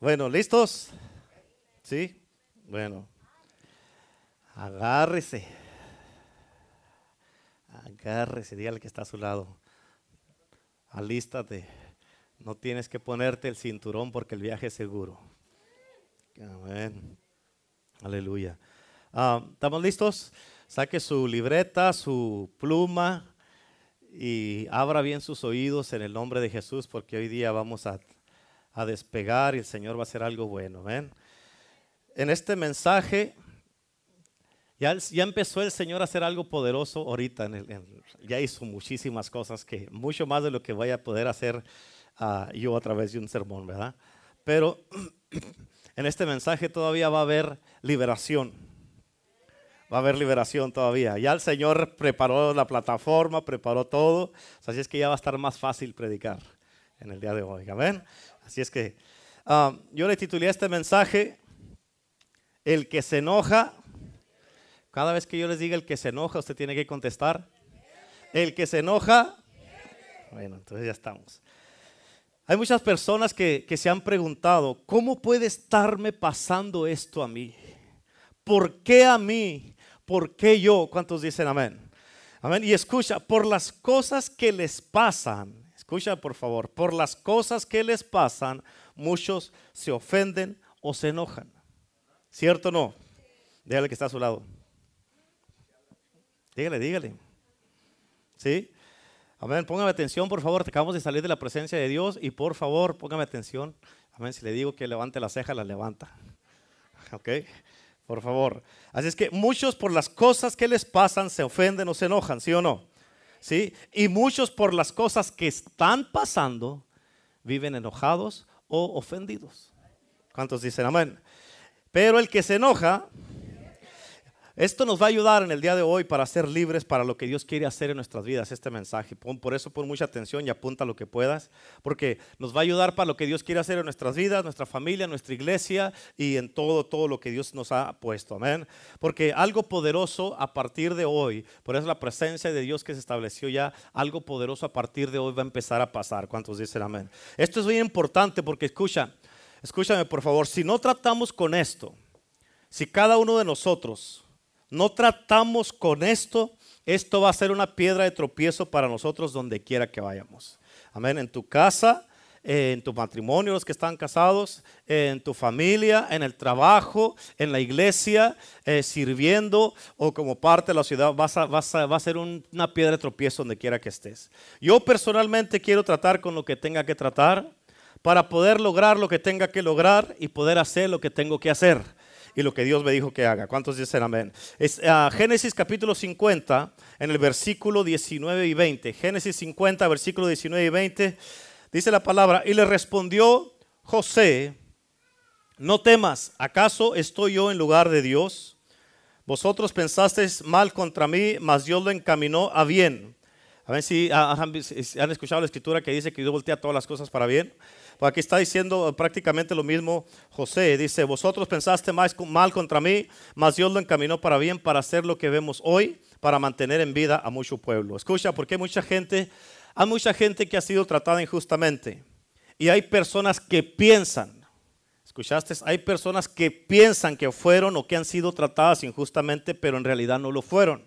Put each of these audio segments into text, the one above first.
Bueno, ¿listos? ¿Sí? Bueno. Agárrese. Agárrese, dígale que está a su lado. Alístate. No tienes que ponerte el cinturón porque el viaje es seguro. Amén. Aleluya. Ah, ¿Estamos listos? Saque su libreta, su pluma y abra bien sus oídos en el nombre de Jesús porque hoy día vamos a, despegar y el Señor va a hacer algo bueno. ¿ven? En este mensaje ya, empezó el Señor a hacer algo poderoso ahorita. ya hizo muchísimas cosas que mucho más de lo que voy a poder hacer ah, yo a través de un sermón, ¿verdad? Pero en este mensaje todavía va a haber liberación. Va a haber liberación todavía. Ya el Señor preparó la plataforma, preparó todo. Así es que ya va a estar más fácil predicar en el día de hoy. Amén. Así es que ah, yo le titulé este mensaje, El que se enoja. Cada vez que yo les diga el que se enoja, usted tiene que contestar. El que se enoja. Bueno, entonces ya estamos. Hay muchas personas que, se han preguntado, ¿cómo puede estarme pasando esto a mí? ¿Por qué a mí? ¿Por qué yo? ¿Cuántos dicen amén? Amén. Y escucha, por las cosas que les pasan, escucha por favor, por las cosas que les pasan, muchos se ofenden o se enojan. ¿Cierto o no? Dígale que está a su lado. Dígale, dígale. ¿Sí? Amén. Póngame atención, por favor. Acabamos de salir de la presencia de Dios y por favor, póngame atención. Amén. Si le digo que levante la ceja, la levanta. Ok. Por favor. Así es que muchos por las cosas que les pasan se ofenden o se enojan, ¿sí o no? ¿Sí? Y muchos por las cosas que están pasando viven enojados o ofendidos. ¿Cuántos dicen amén? Pero el que se enoja esto nos va a ayudar en el día de hoy para ser libres para lo que Dios quiere hacer en nuestras vidas, este mensaje. Por eso pon mucha atención y apunta lo que puedas, porque nos va a ayudar para lo que Dios quiere hacer en nuestras vidas, nuestra familia, nuestra iglesia y en todo, todo lo que Dios nos ha puesto. Amén. Porque algo poderoso a partir de hoy, por eso la presencia de Dios que se estableció ya, algo poderoso a partir de hoy va a empezar a pasar. ¿Cuántos dicen amén? Esto es muy importante porque escucha, escúchame por favor, si no tratamos con esto, si cada uno de nosotros no tratamos con esto, esto va a ser una piedra de tropiezo para nosotros donde quiera que vayamos. Amén. En tu casa, en tu matrimonio, los que están casados, en tu familia, en el trabajo, en la iglesia, eh, sirviendo o como parte de la ciudad, va a ser una piedra de tropiezo donde quiera que estés. Yo personalmente quiero tratar con lo que tenga que tratar para poder lograr lo que tenga que lograr y poder hacer lo que tengo que hacer y lo que Dios me dijo que haga. ¿Cuántos dicen amén? Es, ah, Génesis capítulo 50, en el versículo 19 y 20. Génesis 50, versículo 19 y 20, dice la palabra, y le respondió José, no temas, ¿acaso estoy yo en lugar de Dios? Vosotros pensasteis mal contra mí, mas Dios lo encaminó a bien. A ver si ah, han escuchado la escritura que dice que Dios voltea todas las cosas para bien. Pues aquí está diciendo prácticamente lo mismo José. Dice, vosotros pensaste mal contra mí, mas Dios lo encaminó para bien, para hacer lo que vemos hoy, para mantener en vida a mucho pueblo. Escucha, porque mucha gente, hay mucha gente que ha sido tratada injustamente. Y hay personas que piensan, ¿escuchaste? Hay personas que piensan que fueron o que han sido tratadas injustamente, pero en realidad no lo fueron.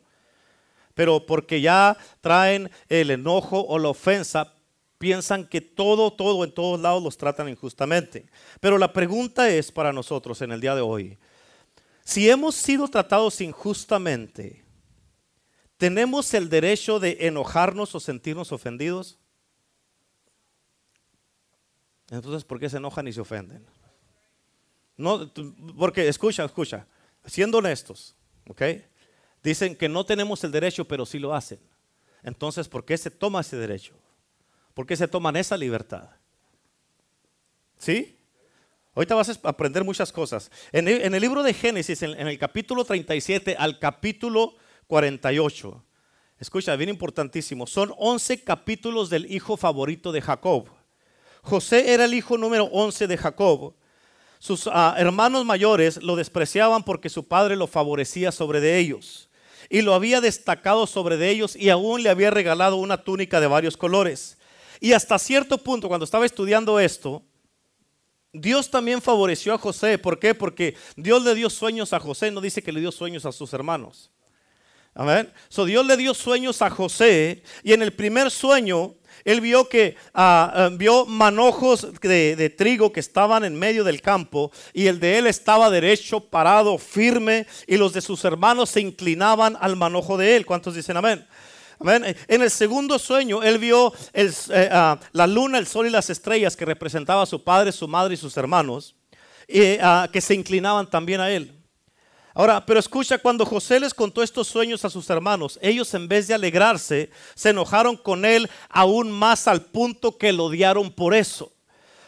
Pero porque ya traen el enojo o la ofensa, piensan que todo, todo en todos lados los tratan injustamente. Pero la pregunta es para nosotros en el día de hoy, si hemos sido tratados injustamente, ¿tenemos el derecho de enojarnos o sentirnos ofendidos? Entonces, ¿por qué se enojan y se ofenden? No, porque escucha, escucha, siendo honestos, ¿ok? Dicen que no tenemos el derecho, pero sí lo hacen. Entonces, ¿por qué se toma ese derecho? ¿Por qué se toman esa libertad? ¿Sí? Ahorita vas a aprender muchas cosas. En el, libro de Génesis, en, el capítulo 37 al capítulo 48, escucha, bien importantísimo, son 11 capítulos del hijo favorito de Jacob. José era el hijo número 11 de Jacob. Sus ah, hermanos mayores lo despreciaban porque su padre lo favorecía sobre de ellos y lo había destacado sobre de ellos y aún le había regalado una túnica de varios colores. Y hasta cierto punto, cuando estaba estudiando esto, Dios también favoreció a José. ¿Por qué? Porque Dios le dio sueños a José, no dice que le dio sueños a sus hermanos. Amén. So Dios le dio sueños a José y en el primer sueño él vio que ah, ah, vio manojos de, de, trigo que estaban en medio del campo y el de él estaba derecho, parado, firme y los de sus hermanos se inclinaban al manojo de él. ¿Cuántos dicen amén? En el segundo sueño, él vio eh, ah, la luna, el sol y las estrellas que representaba a su padre, su madre y sus hermanos, ah, que se inclinaban también a él. Ahora, pero escucha, cuando José les contó estos sueños a sus hermanos, ellos en vez de alegrarse, se enojaron con él aún más al punto que lo odiaron por eso.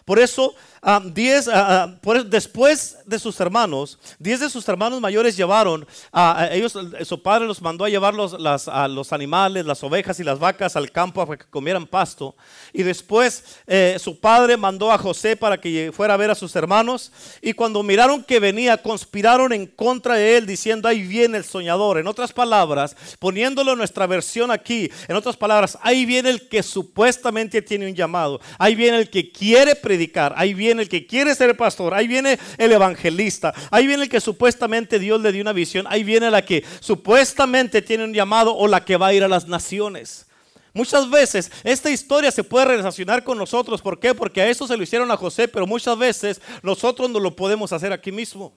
Por eso Ah, diez, ah, ah, después de sus hermanos, diez de sus hermanos mayores llevaron, a ellos, su padre los mandó a llevar los, los animales, las ovejas y las vacas al campo para que comieran pasto. Y después eh, su padre mandó a José para que fuera a ver a sus hermanos. Y cuando miraron que venía, conspiraron en contra de él, diciendo, ahí viene el soñador. En otras palabras, poniéndolo en nuestra versión aquí, en otras palabras, ahí viene el que supuestamente tiene un llamado. Ahí viene el que quiere predicar. Ahí viene el que quiere ser pastor, ahí viene el evangelista, ahí viene el que supuestamente Dios le dio una visión, ahí viene la que supuestamente tiene un llamado o la que va a ir a las naciones. Muchas veces esta historia se puede relacionar con nosotros. ¿Por qué? Porque a eso se lo hicieron a José, pero muchas veces nosotros no lo podemos hacer aquí mismo.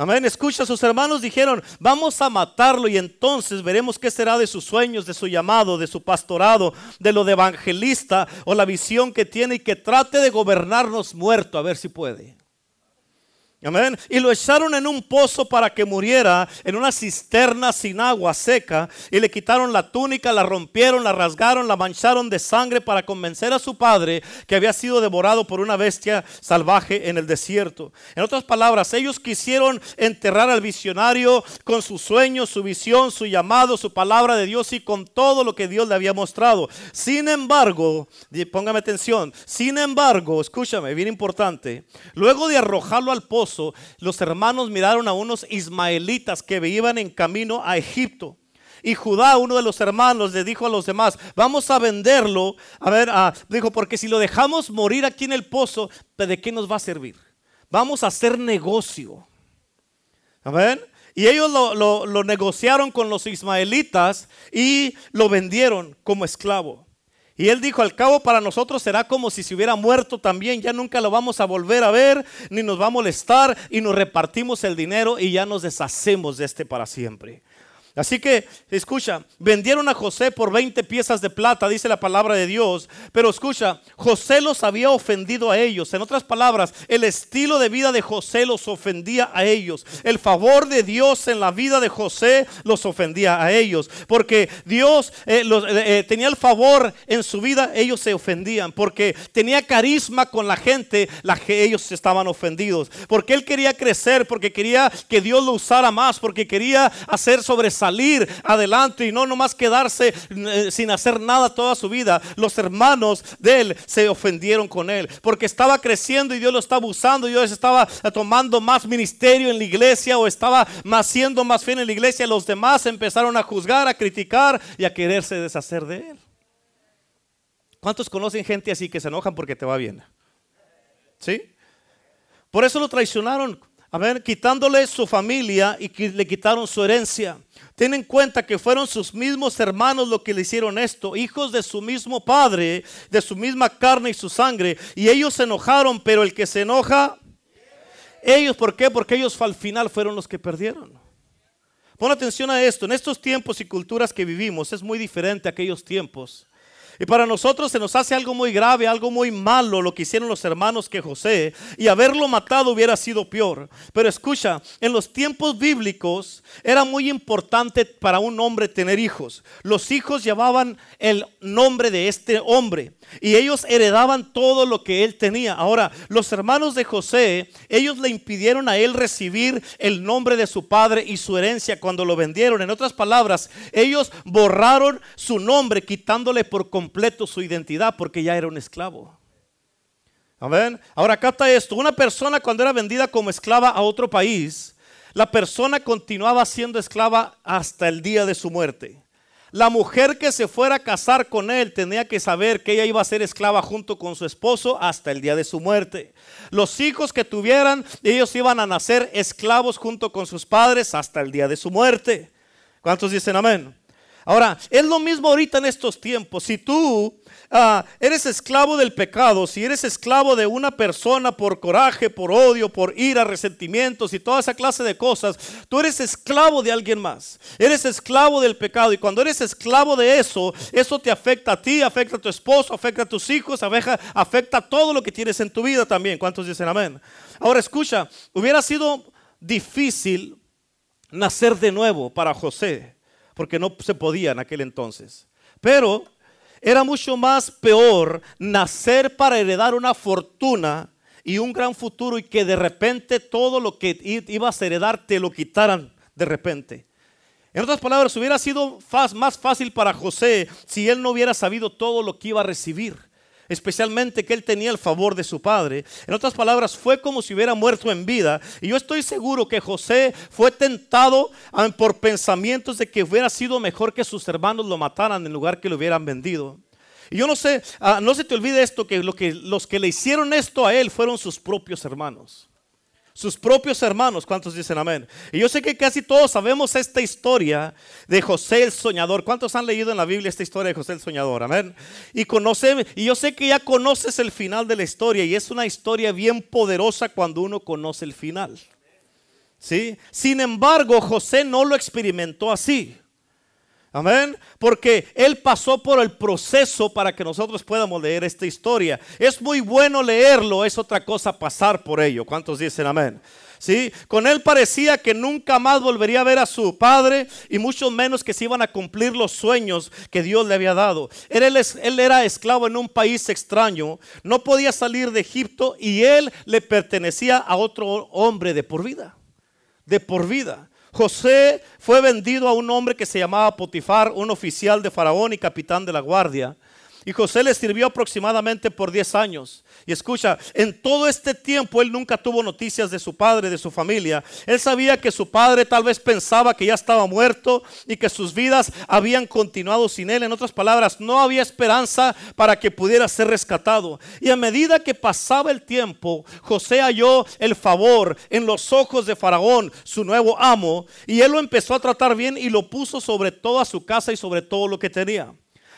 Amén. Escucha, sus hermanos dijeron, vamos a matarlo y entonces veremos qué será de sus sueños, de su llamado, de su pastorado, de lo de evangelista o la visión que tiene y que trate de gobernarnos muerto, a ver si puede. Y lo echaron en un pozo para que muriera en una cisterna sin agua seca. Y le quitaron la túnica, la rompieron, la rasgaron, la mancharon de sangre para convencer a su padre que había sido devorado por una bestia salvaje en el desierto. En otras palabras, ellos quisieron enterrar al visionario con sus sueños, su visión, su llamado, su palabra de Dios y con todo lo que Dios le había mostrado. Sin embargo, póngame atención, sin embargo, escúchame, bien importante, luego de arrojarlo al pozo, los hermanos miraron a unos ismaelitas que iban en camino a Egipto. Y Judá, uno de los hermanos, le dijo a los demás, vamos a venderlo. A ver, ah, dijo, porque si lo dejamos morir aquí en el pozo, ¿de qué nos va a servir? Vamos a hacer negocio. A ver, y ellos lo, lo negociaron con los ismaelitas y lo vendieron como esclavo. Y él dijo, al cabo para nosotros será como si se hubiera muerto también, ya nunca lo vamos a volver a ver, ni nos va a molestar, y nos repartimos el dinero y ya nos deshacemos de este para siempre. Así que, escucha, vendieron a José por 20 piezas de plata, dice la palabra de Dios. Pero escucha, José los había ofendido a ellos. En otras palabras, el estilo de vida de José los ofendía a ellos. El favor de Dios en la vida de José los ofendía a ellos. Porque Dios eh, eh, eh, tenía el favor en su vida, ellos se ofendían. Porque tenía carisma con la gente, la, ellos estaban ofendidos. Porque él quería crecer, porque quería que Dios lo usara más, porque quería hacer sobresalir salir adelante y no nomás quedarse eh, sin hacer nada toda su vida. Los hermanos de él se ofendieron con él porque estaba creciendo y Dios lo estaba usando. Dios estaba tomando más ministerio en la iglesia o estaba más, siendo más fiel en la iglesia. Los demás empezaron a juzgar, a criticar y a quererse deshacer de él. ¿Cuántos conocen gente así que se enojan porque te va bien? ¿Sí? Por eso lo traicionaron. A ver, quitándole su familia y le quitaron su herencia. Ten en cuenta que fueron sus mismos hermanos los que le hicieron esto, hijos de su mismo padre, de su misma carne y su sangre. Y ellos se enojaron, pero el que se enoja, ellos, ¿por qué? Porque ellos al final fueron los que perdieron. Pon atención a esto, en estos tiempos y culturas que vivimos es muy diferente a aquellos tiempos. Y para nosotros se nos hace algo muy grave, algo muy malo lo que hicieron los hermanos que José. Y haberlo matado hubiera sido peor. Pero escucha, en los tiempos bíblicos era muy importante para un hombre tener hijos. Los hijos llevaban el nombre de este hombre. Y ellos heredaban todo lo que él tenía. Ahora, los hermanos de José, ellos le impidieron a él recibir el nombre de su padre y su herencia cuando lo vendieron. En otras palabras, ellos borraron su nombre quitándole por completo su identidad porque ya era un esclavo. Amén. Ahora capta esto. Una persona cuando era vendida como esclava a otro país, la persona continuaba siendo esclava hasta el día de su muerte. La mujer que se fuera a casar con él tenía que saber que ella iba a ser esclava junto con su esposo hasta el día de su muerte. Los hijos que tuvieran, ellos iban a nacer esclavos junto con sus padres hasta el día de su muerte. ¿Cuántos dicen amén? Ahora, es lo mismo ahorita en estos tiempos. Si tú ah, eres esclavo del pecado, si eres esclavo de una persona por coraje, por odio, por ira, resentimientos y toda esa clase de cosas, tú eres esclavo de alguien más. Eres esclavo del pecado. Y cuando eres esclavo de eso, eso te afecta a ti, afecta a tu esposo, afecta a tus hijos, afecta, afecta a todo lo que tienes en tu vida también. ¿Cuántos dicen amén? Ahora escucha, hubiera sido difícil nacer de nuevo para José porque no se podía en aquel entonces. Pero era mucho más peor nacer para heredar una fortuna y un gran futuro y que de repente todo lo que ibas a heredar te lo quitaran de repente. En otras palabras, hubiera sido más fácil para José si él no hubiera sabido todo lo que iba a recibir especialmente que él tenía el favor de su padre. En otras palabras, fue como si hubiera muerto en vida. Y yo estoy seguro que José fue tentado ah, por pensamientos de que hubiera sido mejor que sus hermanos lo mataran en lugar que lo hubieran vendido. Y yo no sé, ah, no se te olvide esto, que, lo que los que le hicieron esto a él fueron sus propios hermanos sus propios hermanos. ¿Cuántos dicen amén? Y yo sé que casi todos sabemos esta historia de José el soñador. ¿Cuántos han leído en la Biblia esta historia de José el soñador? Amén. Y conoce, y yo sé que ya conoces el final de la historia y es una historia bien poderosa cuando uno conoce el final. ¿Sí? Sin embargo, José no lo experimentó así. Amén. Porque Él pasó por el proceso para que nosotros podamos leer esta historia. Es muy bueno leerlo, es otra cosa pasar por ello. ¿Cuántos dicen amén? ¿Sí? Con él parecía que nunca más volvería a ver a su padre y mucho menos que se iban a cumplir los sueños que Dios le había dado. Él, él, era esclavo en un país extraño, no podía salir de Egipto y él le pertenecía a otro hombre de por vida. De por vida. José fue vendido a un hombre que se llamaba Potifar, un oficial de Faraón y capitán de la guardia. Y José le sirvió aproximadamente por 10 años. Y escucha, en todo este tiempo él nunca tuvo noticias de su padre, de su familia. Él sabía que su padre tal vez pensaba que ya estaba muerto y que sus vidas habían continuado sin él. En otras palabras, no había esperanza para que pudiera ser rescatado. Y a medida que pasaba el tiempo, José halló el favor en los ojos de Faraón, su nuevo amo, y él lo empezó a tratar bien y lo puso sobre toda su casa y sobre todo lo que tenía.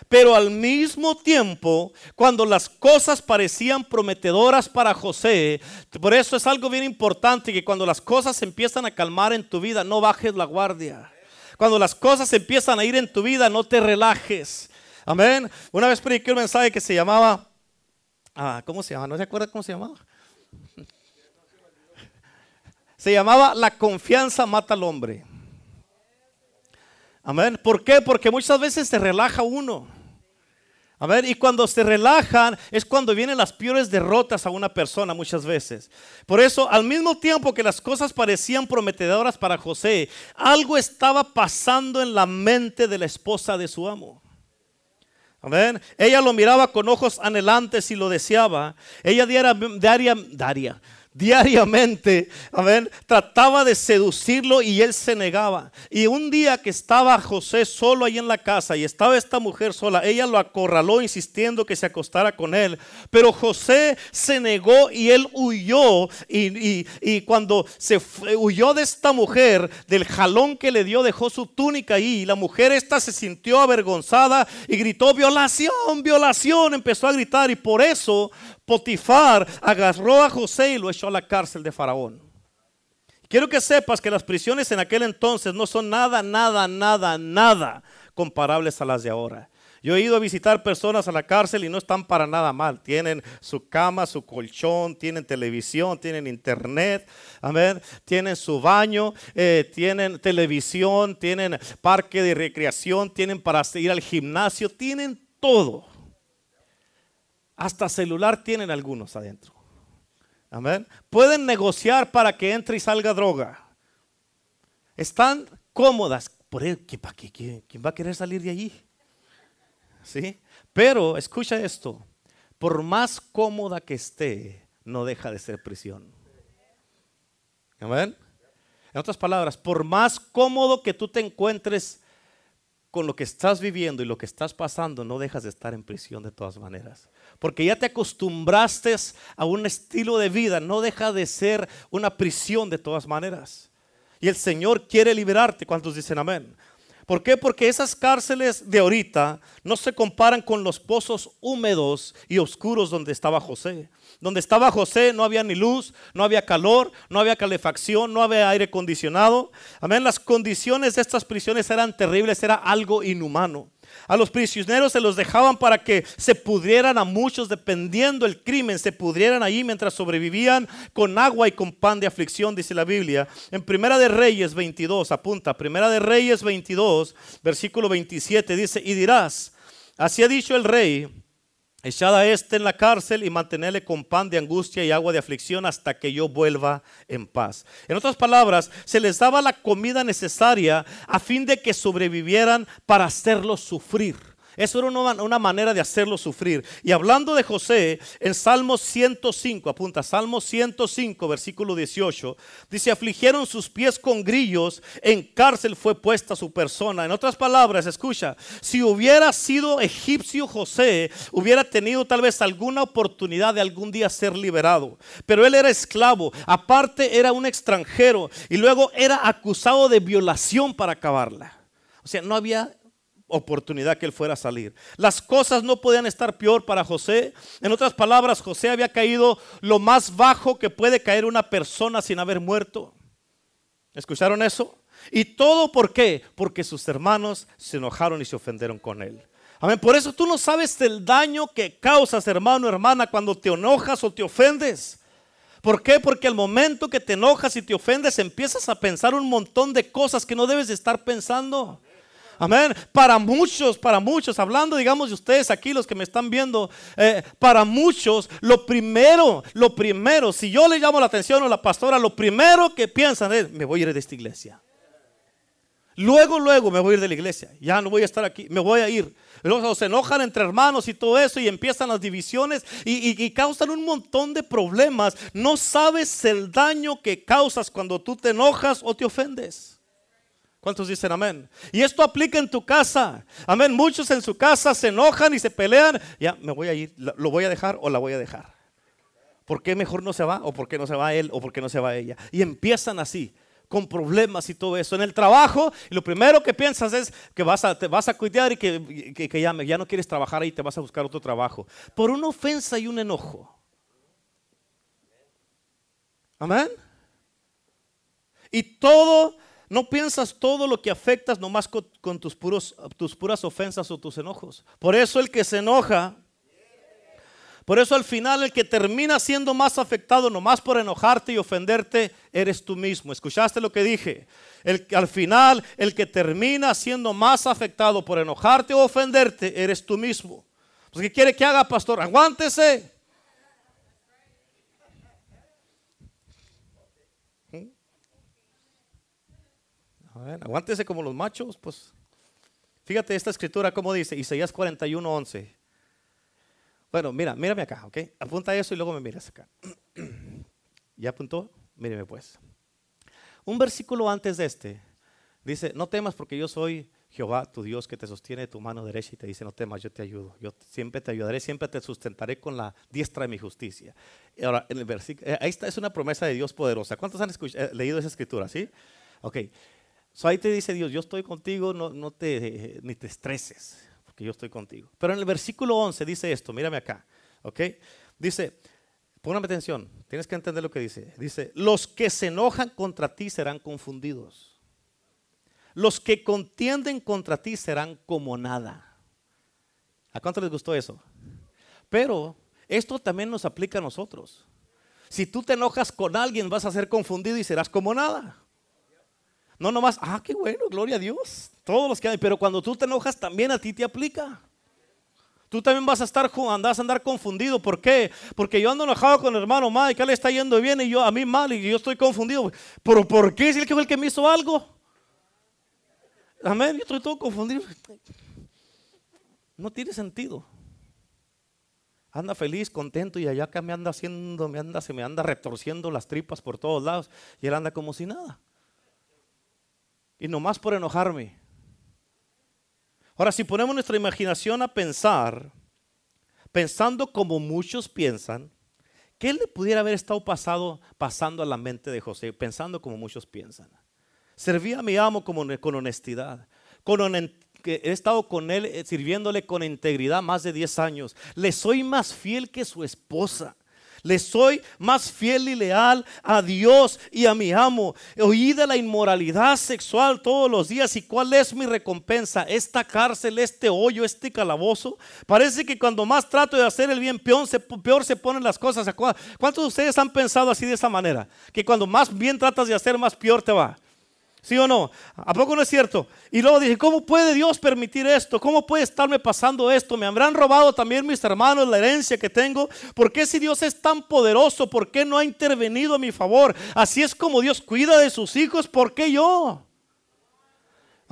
Pero al mismo tiempo, cuando las cosas parecían prometedoras para José, por eso es algo bien importante que cuando las cosas empiezan a calmar en tu vida, no bajes la guardia. Cuando las cosas empiezan a ir en tu vida, no te relajes. Amén. Una vez prediqué un mensaje que se llamaba, ah, ¿cómo se llama? ¿No se acuerda cómo se llamaba? Se llamaba La confianza mata al hombre. Amén. ¿Por qué? Porque muchas veces se relaja uno. A ver, y cuando se relajan es cuando vienen las peores derrotas a una persona muchas veces. Por eso, al mismo tiempo que las cosas parecían prometedoras para José, algo estaba pasando en la mente de la esposa de su amo. Amén. Ella lo miraba con ojos anhelantes y lo deseaba. Ella diaria, diaria, diaria diariamente, amén, trataba de seducirlo y él se negaba. Y un día que estaba José solo ahí en la casa y estaba esta mujer sola, ella lo acorraló insistiendo que se acostara con él. Pero José se negó y él huyó. Y, cuando se huyó de esta mujer, del jalón que le dio, dejó su túnica ahí. Y la mujer esta se sintió avergonzada y gritó, violación, violación, empezó a gritar. Y por eso Potifar agarró a José y lo echó a la cárcel de Faraón. Quiero que sepas que las prisiones en aquel entonces no son nada, nada, nada, nada comparables a las de ahora. Yo he ido a visitar personas a la cárcel y no están para nada mal. Tienen su cama, su colchón, tienen televisión, tienen internet, amén. Tienen su baño, eh, tienen televisión, tienen parque de recreación, tienen para ir al gimnasio, tienen todo. Hasta celular tienen algunos adentro. Amén. Pueden negociar para que entre y salga droga. Están cómodas. Por ¿quién va a querer salir de allí? ¿Sí? Pero escucha esto. Por más cómoda que esté, no deja de ser prisión. Amén. En otras palabras, por más cómodo que tú te encuentres con lo que estás viviendo y lo que estás pasando, no dejas de estar en prisión de todas maneras. Porque ya te acostumbraste a un estilo de vida, no deja de ser una prisión de todas maneras. Y el Señor quiere liberarte. ¿Cuántos dicen amén? ¿Por qué? Porque esas cárceles de ahorita no se comparan con los pozos húmedos y oscuros donde estaba José. Donde estaba José no había ni luz, no había calor, no había calefacción, no había aire acondicionado. Amén. Las condiciones de estas prisiones eran terribles, era algo inhumano. A los prisioneros se los dejaban para que se pudrieran a muchos dependiendo el crimen, se pudrieran ahí mientras sobrevivían con agua y con pan de aflicción, dice la Biblia. En Primera de Reyes 22, apunta, Primera de Reyes 22, versículo 27 dice, y dirás, así ha dicho el rey, Echad a este en la cárcel y mantenerle con pan de angustia y agua de aflicción hasta que yo vuelva en paz. En otras palabras, se les daba la comida necesaria a fin de que sobrevivieran para hacerlos sufrir. Eso era una, manera de hacerlo sufrir. Y hablando de José, en Salmo 105, apunta, Salmo 105, versículo 18, dice, afligieron sus pies con grillos, en cárcel fue puesta su persona. En otras palabras, escucha, si hubiera sido egipcio José, hubiera tenido tal vez alguna oportunidad de algún día ser liberado. Pero él era esclavo, aparte era un extranjero y luego era acusado de violación para acabarla. O sea, no había oportunidad que él fuera a salir. Las cosas no podían estar peor para José. En otras palabras, José había caído lo más bajo que puede caer una persona sin haber muerto. ¿Escucharon eso? Y todo por qué? Porque sus hermanos se enojaron y se ofendieron con él. Amén. Por eso tú no sabes el daño que causas, hermano, hermana, cuando te enojas o te ofendes. ¿Por qué? Porque al momento que te enojas y te ofendes, empiezas a pensar un montón de cosas que no debes de estar pensando. Amén. Para muchos, para muchos, hablando, digamos, de ustedes aquí, los que me están viendo, eh, para muchos, lo primero, lo primero, si yo le llamo la atención a la pastora, lo primero que piensan es, me voy a ir de esta iglesia. Luego, luego me voy a ir de la iglesia. Ya no voy a estar aquí, me voy a ir. Luego se enojan entre hermanos y todo eso y empiezan las divisiones y, y, causan un montón de problemas. No sabes el daño que causas cuando tú te enojas o te ofendes. ¿Cuántos dicen amén? Y esto aplica en tu casa. Amén. Muchos en su casa se enojan y se pelean. Ya, me voy a ir. ¿Lo voy a dejar o la voy a dejar? ¿Por qué mejor no se va? ¿O por qué no se va él? ¿O por qué no se va ella? Y empiezan así, con problemas y todo eso. En el trabajo, lo primero que piensas es que vas a, te vas a cuidar y que, ya no quieres trabajar ahí, te vas a buscar otro trabajo. Por una ofensa y un enojo. Amén. Y todo no piensas todo lo que afectas nomás con, tus, puros, tus puras ofensas o tus enojos. Por eso el que se enoja, por eso al final el que termina siendo más afectado nomás por enojarte y ofenderte, eres tú mismo. ¿Escuchaste lo que dije? El, al final el que termina siendo más afectado por enojarte o ofenderte, eres tú mismo. Pues, ¿Qué quiere que haga, pastor? Aguántese. Aguántese como los machos, pues. Fíjate esta escritura como dice, Isaías 41, 11. Bueno, mira, mírame acá, ¿ok? Apunta eso y luego me miras acá. ¿Ya apuntó? Míreme pues. Un versículo antes de este dice, no temas porque yo soy Jehová, tu Dios, que te sostiene de tu mano derecha y te dice, no temas, yo te ayudo. Yo siempre te ayudaré, siempre te sustentaré con la diestra de mi justicia. Ahora, en el versículo, eh, ahí está, es una promesa de Dios poderosa. ¿Cuántos han eh, leído esa escritura? ¿Sí? Ok ahí te dice Dios, yo estoy contigo, no, no te, ni te estreses, porque yo estoy contigo. Pero en el versículo 11 dice esto, mírame acá, ¿ok? Dice, póngame atención, tienes que entender lo que dice. Dice, los que se enojan contra ti serán confundidos. Los que contienden contra ti serán como nada. ¿A cuánto les gustó eso? Pero esto también nos aplica a nosotros. Si tú te enojas con alguien, vas a ser confundido y serás como nada. No nomás, ah, qué bueno, gloria a Dios. Todos los que hay, pero cuando tú te enojas también a ti te aplica. Tú también vas a estar, andas a andar confundido. ¿Por qué? Porque yo ando enojado con el hermano Mike, le está yendo bien y yo a mí mal y yo estoy confundido. ¿Pero por qué? Si él que fue el que me hizo algo. Amén, yo estoy todo confundido. No tiene sentido. Anda feliz, contento y allá acá me anda haciendo, me anda, se me anda retorciendo las tripas por todos lados y él anda como si nada. Y nomás por enojarme. Ahora, si ponemos nuestra imaginación a pensar, pensando como muchos piensan, ¿qué le pudiera haber estado pasado, pasando a la mente de José, pensando como muchos piensan? Servía a mi amo como, con honestidad, con he estado con él eh, sirviéndole con integridad más de 10 años. Le soy más fiel que su esposa. Le soy más fiel y leal a Dios y a mi amo. Oí de la inmoralidad sexual todos los días. ¿Y cuál es mi recompensa? Esta cárcel, este hoyo, este calabozo. Parece que cuando más trato de hacer el bien, peor se, peor se ponen las cosas. ¿Cuántos de ustedes han pensado así de esa manera? Que cuando más bien tratas de hacer, más peor te va. ¿Sí o no? ¿A poco no es cierto? Y luego dije, ¿cómo puede Dios permitir esto? ¿Cómo puede estarme pasando esto? ¿Me habrán robado también mis hermanos la herencia que tengo? ¿Por qué si Dios es tan poderoso, por qué no ha intervenido a mi favor? Así es como Dios cuida de sus hijos, ¿por qué yo?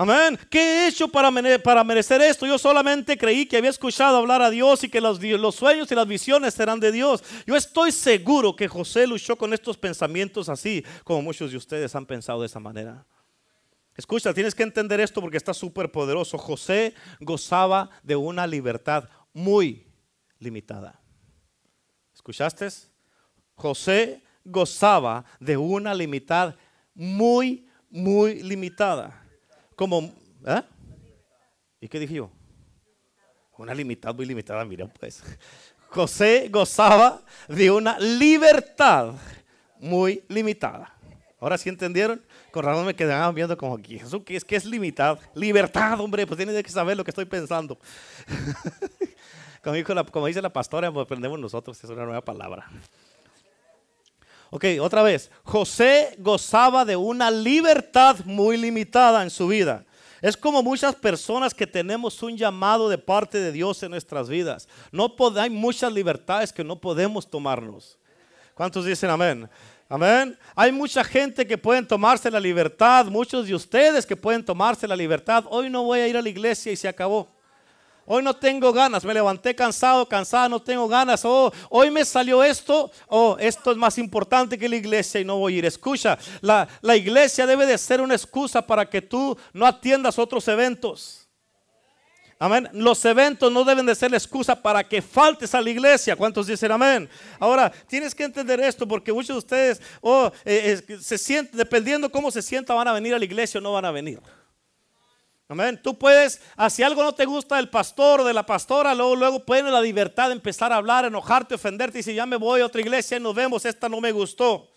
Amén. ¿Qué he hecho para, merecer esto? Yo solamente creí que había escuchado hablar a Dios y que los, los sueños y las visiones serán de Dios. Yo estoy seguro que José luchó con estos pensamientos así, como muchos de ustedes han pensado de esa manera. Escucha, tienes que entender esto porque está súper poderoso. José gozaba de una libertad muy limitada. ¿Escuchaste? José gozaba de una libertad muy, muy limitada. Como, ¿eh? ¿Y qué dije yo? Una libertad muy limitada, mira pues. José gozaba de una libertad muy limitada. ¿Ahora sí entendieron? Con razón me quedaban viendo como aquí. ¿Eso qué es? que es limitado? Libertad, hombre, pues tienes que saber lo que estoy pensando. como, dice la pastora, pues aprendemos nosotros, es una nueva palabra. Ok, otra vez. José gozaba de una libertad muy limitada en su vida. Es como muchas personas que tenemos un llamado de parte de Dios en nuestras vidas. No hay muchas libertades que no podemos tomarnos. ¿Cuántos dicen amén? Amén. Hay mucha gente que pueden tomarse la libertad, muchos de ustedes que pueden tomarse la libertad. Hoy no voy a ir a la iglesia y se acabó. Hoy no tengo ganas, me levanté cansado, cansada, no tengo ganas. Oh, hoy me salió esto. Oh, esto es más importante que la iglesia y no voy a ir. Escucha, la, la iglesia debe de ser una excusa para que tú no atiendas otros eventos. Amén. Los eventos no deben de ser la excusa para que faltes a la iglesia. ¿Cuántos dicen amén? Ahora, tienes que entender esto porque muchos de ustedes oh, eh, se sienten, dependiendo cómo se sienta, van a venir a la iglesia o no van a venir. Amén. Tú puedes, ah, si algo no te gusta del pastor o de la pastora, luego, luego puedes la libertad de empezar a hablar, enojarte, ofenderte y si ya me voy a otra iglesia y nos vemos, esta no me gustó.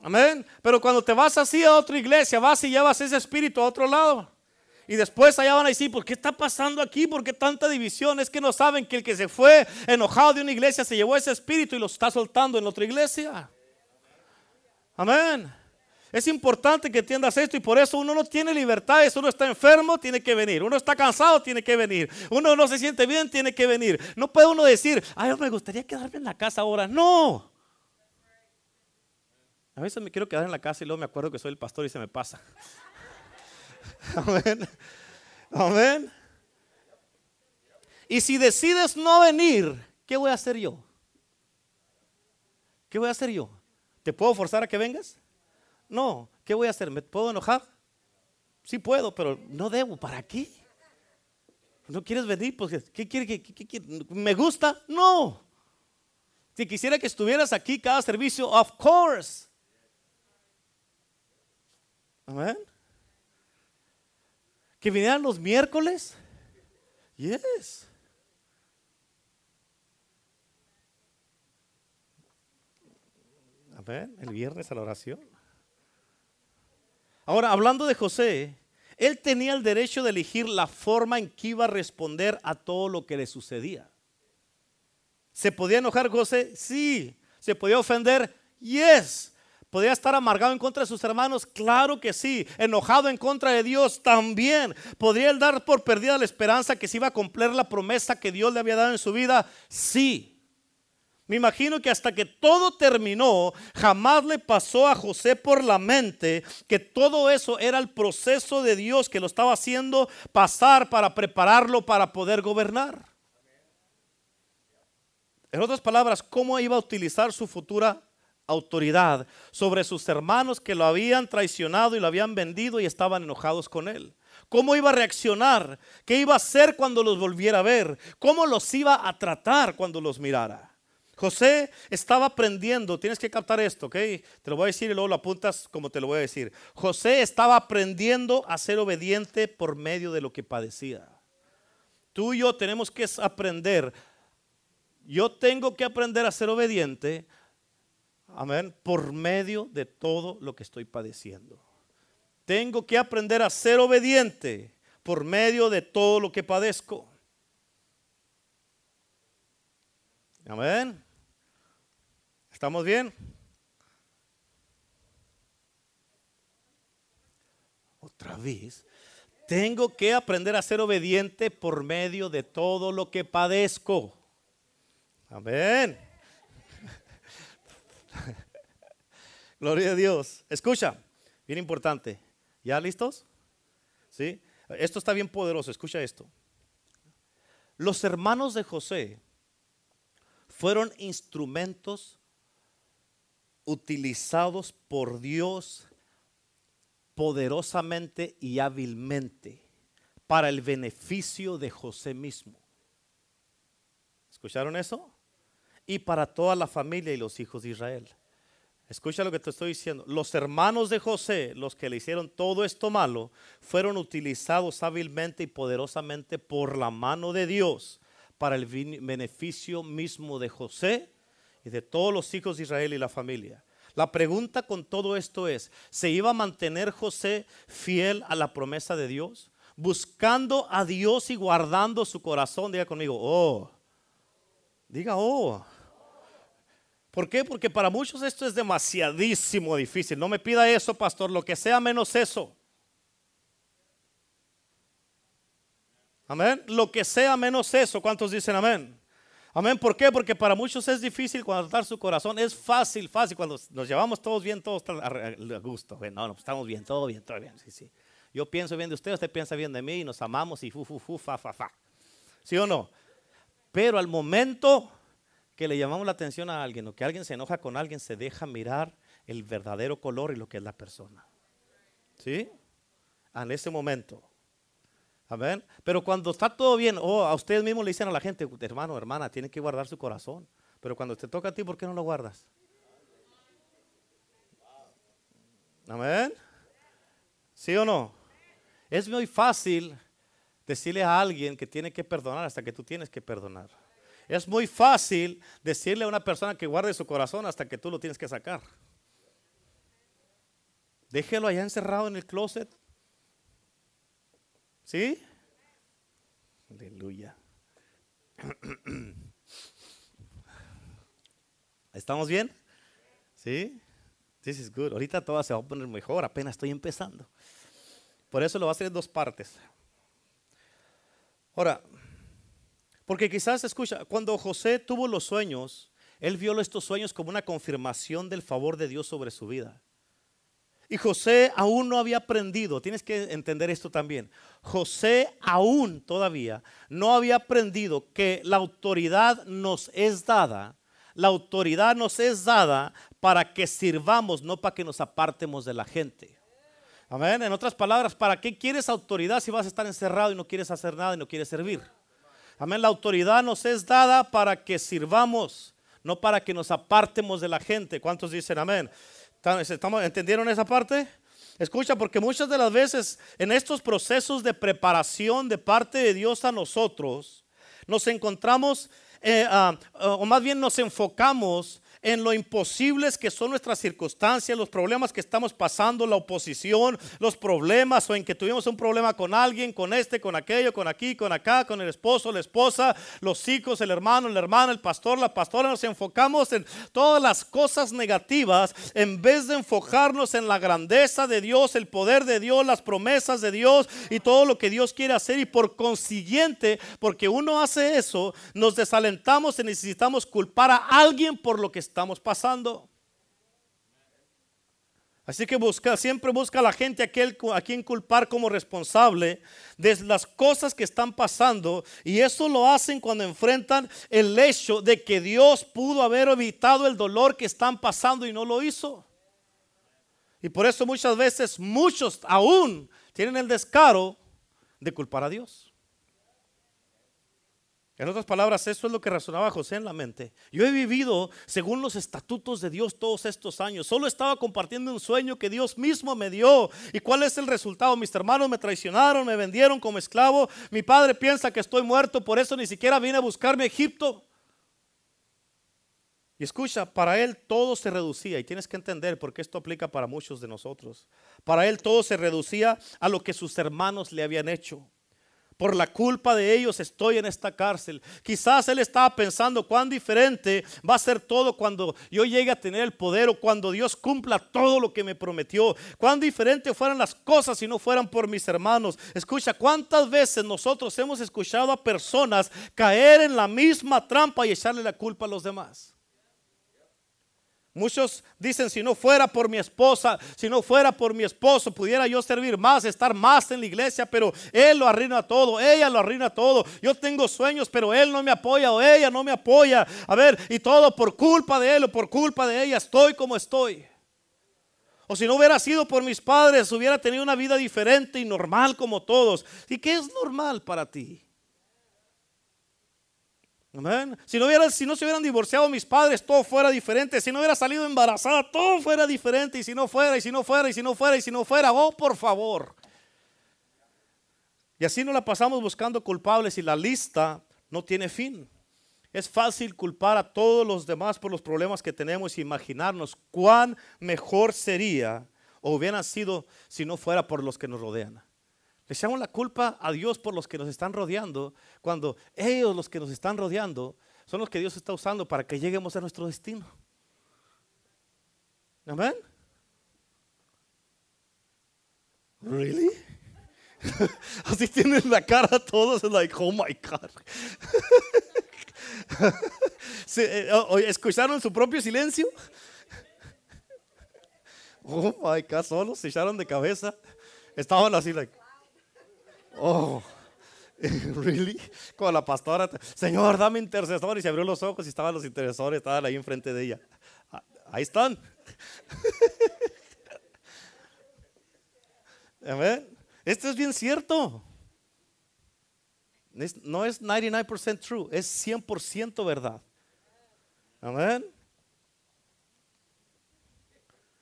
Amén. Pero cuando te vas así a otra iglesia, vas y llevas ese espíritu a otro lado. Y después allá van a decir, ¿por qué está pasando aquí? ¿Por qué tanta división? Es que no saben que el que se fue enojado de una iglesia se llevó ese espíritu y lo está soltando en otra iglesia. Amén. Es importante que entiendas esto y por eso uno no tiene libertades. Uno está enfermo, tiene que venir. Uno está cansado, tiene que venir. Uno no se siente bien, tiene que venir. No puede uno decir, ay, me gustaría quedarme en la casa ahora. No. A veces me quiero quedar en la casa y luego me acuerdo que soy el pastor y se me pasa. Amén. Amén. Y si decides no venir, ¿qué voy a hacer yo? ¿Qué voy a hacer yo? ¿Te puedo forzar a que vengas? No. ¿Qué voy a hacer? ¿Me puedo enojar? Sí puedo, pero no debo. ¿Para qué? ¿No quieres venir? Pues, ¿qué quiere? ¿Me gusta? No. Si quisiera que estuvieras aquí cada servicio, of course. Amén que vinieran los miércoles. Yes. A ver, el viernes a la oración. Ahora, hablando de José, él tenía el derecho de elegir la forma en que iba a responder a todo lo que le sucedía. ¿Se podía enojar José? Sí. ¿Se podía ofender? Yes. ¿Podría estar amargado en contra de sus hermanos? Claro que sí. Enojado en contra de Dios también. ¿Podría él dar por perdida la esperanza que se iba a cumplir la promesa que Dios le había dado en su vida? Sí. Me imagino que hasta que todo terminó, jamás le pasó a José por la mente que todo eso era el proceso de Dios que lo estaba haciendo pasar para prepararlo para poder gobernar. En otras palabras, ¿cómo iba a utilizar su futura autoridad sobre sus hermanos que lo habían traicionado y lo habían vendido y estaban enojados con él. cómo iba a reaccionar, qué iba a hacer cuando los volviera a ver, cómo los iba a tratar cuando los mirara. José estaba aprendiendo, tienes que captar esto, ¿ok? Te lo voy a decir y luego lo apuntas como te lo voy a decir. José estaba aprendiendo a ser obediente por medio de lo que padecía. Tú y yo tenemos que aprender. Yo tengo que aprender a ser obediente, amén, por medio de todo lo que estoy padeciendo. Tengo que aprender a ser obediente por medio de todo lo que padezco. Amén. ¿Estamos bien? Otra vez. Tengo que aprender a ser obediente por medio de todo lo que padezco. Amén. Gloria a Dios. Escucha, bien importante. ¿Ya listos? ¿Sí? Esto está bien poderoso. Escucha esto. Los hermanos de José fueron instrumentos utilizados por Dios poderosamente y hábilmente para el beneficio de José mismo. ¿Escucharon eso? Y para toda la familia y los hijos de Israel. Escucha lo que te estoy diciendo. Los hermanos de José, los que le hicieron todo esto malo, fueron utilizados hábilmente y poderosamente por la mano de Dios para el beneficio mismo de José y de todos los hijos de Israel y la familia. La pregunta con todo esto es, ¿se iba a mantener José fiel a la promesa de Dios? Buscando a Dios y guardando su corazón. Diga conmigo, oh. Diga, oh. ¿Por qué? Porque para muchos esto es demasiadísimo difícil. No me pida eso, pastor, lo que sea menos eso. Amén. Lo que sea menos eso. ¿Cuántos dicen amén? Amén. ¿Por qué? Porque para muchos es difícil guardar su corazón. Es fácil, fácil. Cuando nos llevamos todos bien, todos a gusto. no, no, estamos bien, todo bien, todo bien. Sí, sí. Yo pienso bien de usted, usted piensa bien de mí y nos amamos y fu, fu, fu, fa, fa, fa. ¿Sí o no? Pero al momento que le llamamos la atención a alguien o que alguien se enoja con alguien, se deja mirar el verdadero color y lo que es la persona. ¿Sí? En ese momento. Amén. Pero cuando está todo bien, oh, a ustedes mismos le dicen a la gente, hermano, hermana, tiene que guardar su corazón. Pero cuando te toca a ti, ¿por qué no lo guardas? Amén. ¿Sí o no? Es muy fácil decirle a alguien que tiene que perdonar hasta que tú tienes que perdonar. Es muy fácil decirle a una persona que guarde su corazón hasta que tú lo tienes que sacar. Déjelo allá encerrado en el closet ¿Sí? Aleluya. ¿Estamos bien? ¿Sí? This is good. Ahorita todo se va a poner mejor, apenas estoy empezando. Por eso lo va a hacer en dos partes. Ahora, porque quizás escucha, cuando José tuvo los sueños, él vio estos sueños como una confirmación del favor de Dios sobre su vida. Y José aún no había aprendido, tienes que entender esto también. José aún todavía no había aprendido que la autoridad nos es dada, la autoridad nos es dada para que sirvamos, no para que nos apartemos de la gente. Amén. En otras palabras, ¿para qué quieres autoridad si vas a estar encerrado y no quieres hacer nada y no quieres servir? Amén. La autoridad nos es dada para que sirvamos, no para que nos apartemos de la gente. ¿Cuántos dicen amén? ¿Entendieron esa parte? Escucha, porque muchas de las veces en estos procesos de preparación de parte de Dios a nosotros, nos encontramos, eh, ah, o más bien nos enfocamos en lo imposibles que son nuestras circunstancias, los problemas que estamos pasando, la oposición, los problemas o en que tuvimos un problema con alguien, con este, con aquello, con aquí, con acá, con el esposo, la esposa, los hijos, el hermano, la hermana, el pastor, la pastora. Nos enfocamos en todas las cosas negativas en vez de enfocarnos en la grandeza de Dios, el poder de Dios, las promesas de Dios y todo lo que Dios quiere hacer. Y por consiguiente, porque uno hace eso, nos desalentamos y necesitamos culpar a alguien por lo que estamos pasando. Así que busca, siempre busca a la gente aquel, a quien culpar como responsable de las cosas que están pasando. Y eso lo hacen cuando enfrentan el hecho de que Dios pudo haber evitado el dolor que están pasando y no lo hizo. Y por eso muchas veces muchos aún tienen el descaro de culpar a Dios. En otras palabras, eso es lo que razonaba José en la mente. Yo he vivido según los estatutos de Dios todos estos años. Solo estaba compartiendo un sueño que Dios mismo me dio. ¿Y cuál es el resultado? Mis hermanos me traicionaron, me vendieron como esclavo. Mi padre piensa que estoy muerto, por eso ni siquiera vine a buscarme a Egipto. Y escucha, para él todo se reducía, y tienes que entender porque esto aplica para muchos de nosotros. Para él todo se reducía a lo que sus hermanos le habían hecho. Por la culpa de ellos estoy en esta cárcel. Quizás él estaba pensando cuán diferente va a ser todo cuando yo llegue a tener el poder o cuando Dios cumpla todo lo que me prometió. Cuán diferente fueran las cosas si no fueran por mis hermanos. Escucha, cuántas veces nosotros hemos escuchado a personas caer en la misma trampa y echarle la culpa a los demás. Muchos dicen, si no fuera por mi esposa, si no fuera por mi esposo, pudiera yo servir más, estar más en la iglesia, pero él lo arruina todo, ella lo arruina todo. Yo tengo sueños, pero él no me apoya o ella no me apoya. A ver, y todo por culpa de él o por culpa de ella, estoy como estoy. O si no hubiera sido por mis padres, hubiera tenido una vida diferente y normal como todos. ¿Y qué es normal para ti? Si no, hubiera, si no se hubieran divorciado mis padres, todo fuera diferente. Si no hubiera salido embarazada, todo fuera diferente. Y si no fuera, y si no fuera, y si no fuera, y si no fuera, oh, por favor. Y así nos la pasamos buscando culpables y la lista no tiene fin. Es fácil culpar a todos los demás por los problemas que tenemos y imaginarnos cuán mejor sería o hubieran sido si no fuera por los que nos rodean. Le echamos la culpa a Dios por los que nos están rodeando, cuando ellos, los que nos están rodeando, son los que Dios está usando para que lleguemos a nuestro destino. Amén. Really? Así tienen la cara todos, like, oh my God. Eh, ¿Escucharon su propio silencio? Oh my God, solo se echaron de cabeza. Estaban así, like. Oh, really? Con la pastora, Señor, dame intercesor. Y se abrió los ojos y estaban los intercesores, estaban ahí enfrente de ella. Ah, ahí están. Amén. Esto es bien cierto. No es 99% true, es 100% verdad. Amén.